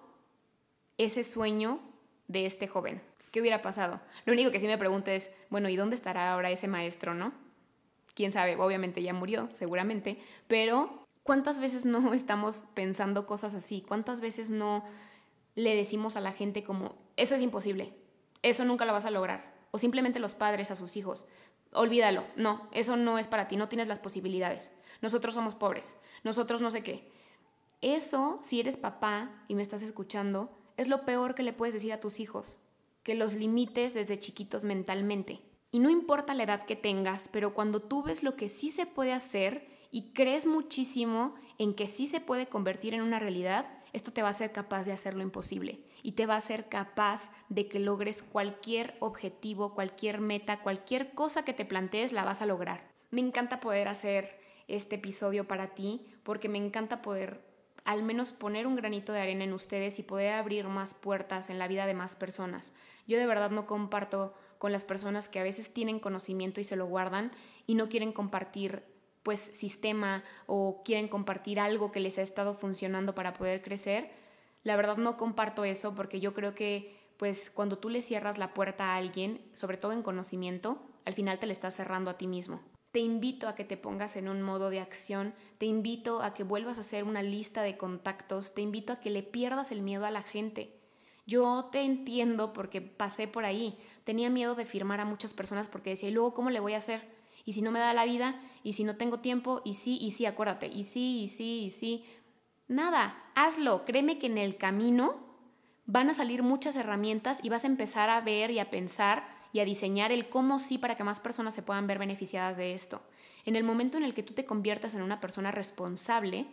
ese sueño de este joven. ¿Qué hubiera pasado? Lo único que sí me pregunto es, bueno, ¿y dónde estará ahora ese maestro, no? Quién sabe, obviamente ya murió, seguramente, pero ¿cuántas veces no [LAUGHS] estamos pensando cosas así? ¿Cuántas veces no le decimos a la gente como, eso es imposible, eso nunca lo vas a lograr? O simplemente los padres a sus hijos, olvídalo, no, eso no es para ti, no tienes las posibilidades. Nosotros somos pobres, nosotros no sé qué. Eso, si eres papá y me estás escuchando, es lo peor que le puedes decir a tus hijos, que los limites desde chiquitos mentalmente. Y no importa la edad que tengas, pero cuando tú ves lo que sí se puede hacer y crees muchísimo en que sí se puede convertir en una realidad, esto te va a hacer capaz de hacer lo imposible y te va a hacer capaz de que logres cualquier objetivo, cualquier meta, cualquier cosa que te plantees, la vas a lograr. Me encanta poder hacer este episodio para ti porque me encanta poder al menos poner un granito de arena en ustedes y poder abrir más puertas en la vida de más personas. Yo de verdad no comparto con las personas que a veces tienen conocimiento y se lo guardan y no quieren compartir pues sistema o quieren compartir algo que les ha estado funcionando para poder crecer. La verdad no comparto eso porque yo creo que pues cuando tú le cierras la puerta a alguien, sobre todo en conocimiento, al final te le estás cerrando a ti mismo. Te invito a que te pongas en un modo de acción, te invito a que vuelvas a hacer una lista de contactos, te invito a que le pierdas el miedo a la gente. Yo te entiendo porque pasé por ahí. Tenía miedo de firmar a muchas personas porque decía, ¿y luego cómo le voy a hacer? ¿Y si no me da la vida? ¿Y si no tengo tiempo? Y sí, y sí, acuérdate. Y sí, y sí, y sí. Nada, hazlo. Créeme que en el camino van a salir muchas herramientas y vas a empezar a ver y a pensar y a diseñar el cómo sí para que más personas se puedan ver beneficiadas de esto. En el momento en el que tú te conviertas en una persona responsable,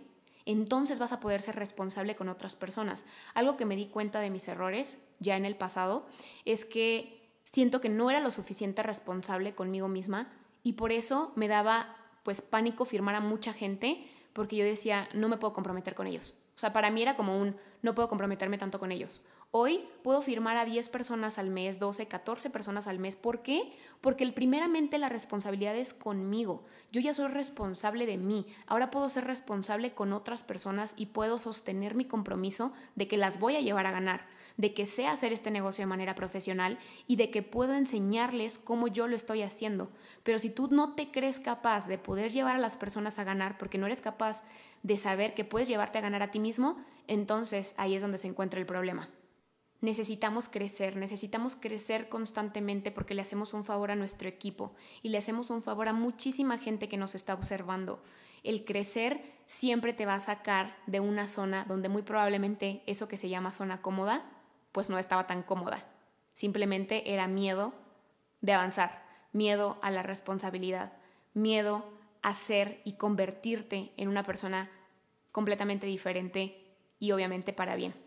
entonces vas a poder ser responsable con otras personas. Algo que me di cuenta de mis errores ya en el pasado es que siento que no era lo suficiente responsable conmigo misma y por eso me daba pues pánico firmar a mucha gente porque yo decía, no me puedo comprometer con ellos. O sea, para mí era como un, no puedo comprometerme tanto con ellos. Hoy puedo firmar a 10 personas al mes, 12, 14 personas al mes. ¿Por qué? Porque primeramente la responsabilidad es conmigo. Yo ya soy responsable de mí. Ahora puedo ser responsable con otras personas y puedo sostener mi compromiso de que las voy a llevar a ganar, de que sé hacer este negocio de manera profesional y de que puedo enseñarles cómo yo lo estoy haciendo. Pero si tú no te crees capaz de poder llevar a las personas a ganar porque no eres capaz de saber que puedes llevarte a ganar a ti mismo, entonces ahí es donde se encuentra el problema necesitamos crecer, necesitamos crecer constantemente porque le hacemos un favor a nuestro equipo y le hacemos un favor a muchísima gente que nos está observando. El crecer siempre te va a sacar de una zona donde muy probablemente eso que se llama zona cómoda, pues no estaba tan cómoda. Simplemente era miedo de avanzar, miedo a la responsabilidad, miedo a ser y convertirte en una persona completamente diferente y obviamente para bien.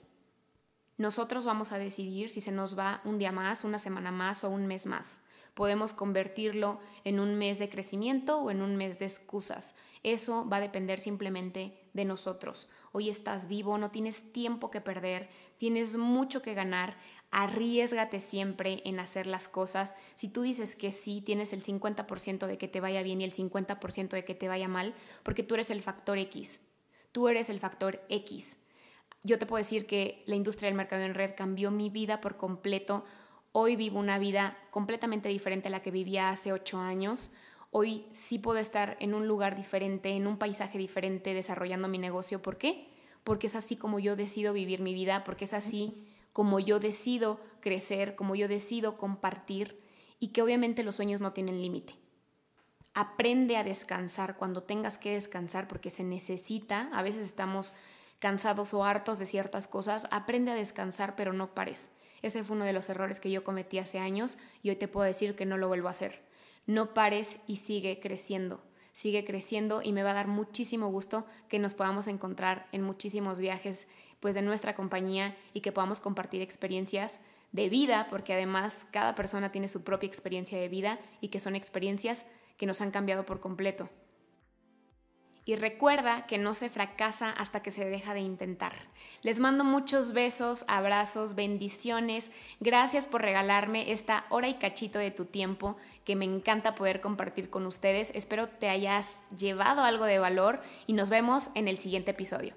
Nosotros vamos a decidir si se nos va un día más, una semana más o un mes más. Podemos convertirlo en un mes de crecimiento o en un mes de excusas. Eso va a depender simplemente de nosotros. Hoy estás vivo, no tienes tiempo que perder, tienes mucho que ganar. Arriesgate siempre en hacer las cosas. Si tú dices que sí, tienes el 50% de que te vaya bien y el 50% de que te vaya mal, porque tú eres el factor X. Tú eres el factor X yo te puedo decir que la industria del mercado en red cambió mi vida por completo. Hoy vivo una vida completamente diferente a la que vivía hace ocho años. Hoy sí puedo estar en un lugar diferente, en un paisaje diferente, desarrollando mi negocio. ¿Por qué? Porque es así como yo decido vivir mi vida, porque es así como yo decido crecer, como yo decido compartir y que obviamente los sueños no tienen límite. Aprende a descansar cuando tengas que descansar porque se necesita. A veces estamos cansados o hartos de ciertas cosas, aprende a descansar, pero no pares. Ese fue uno de los errores que yo cometí hace años y hoy te puedo decir que no lo vuelvo a hacer. No pares y sigue creciendo. Sigue creciendo y me va a dar muchísimo gusto que nos podamos encontrar en muchísimos viajes pues de nuestra compañía y que podamos compartir experiencias de vida, porque además cada persona tiene su propia experiencia de vida y que son experiencias que nos han cambiado por completo. Y recuerda que no se fracasa hasta que se deja de intentar. Les mando muchos besos, abrazos, bendiciones. Gracias por regalarme esta hora y cachito de tu tiempo que me encanta poder compartir con ustedes. Espero te hayas llevado algo de valor y nos vemos en el siguiente episodio.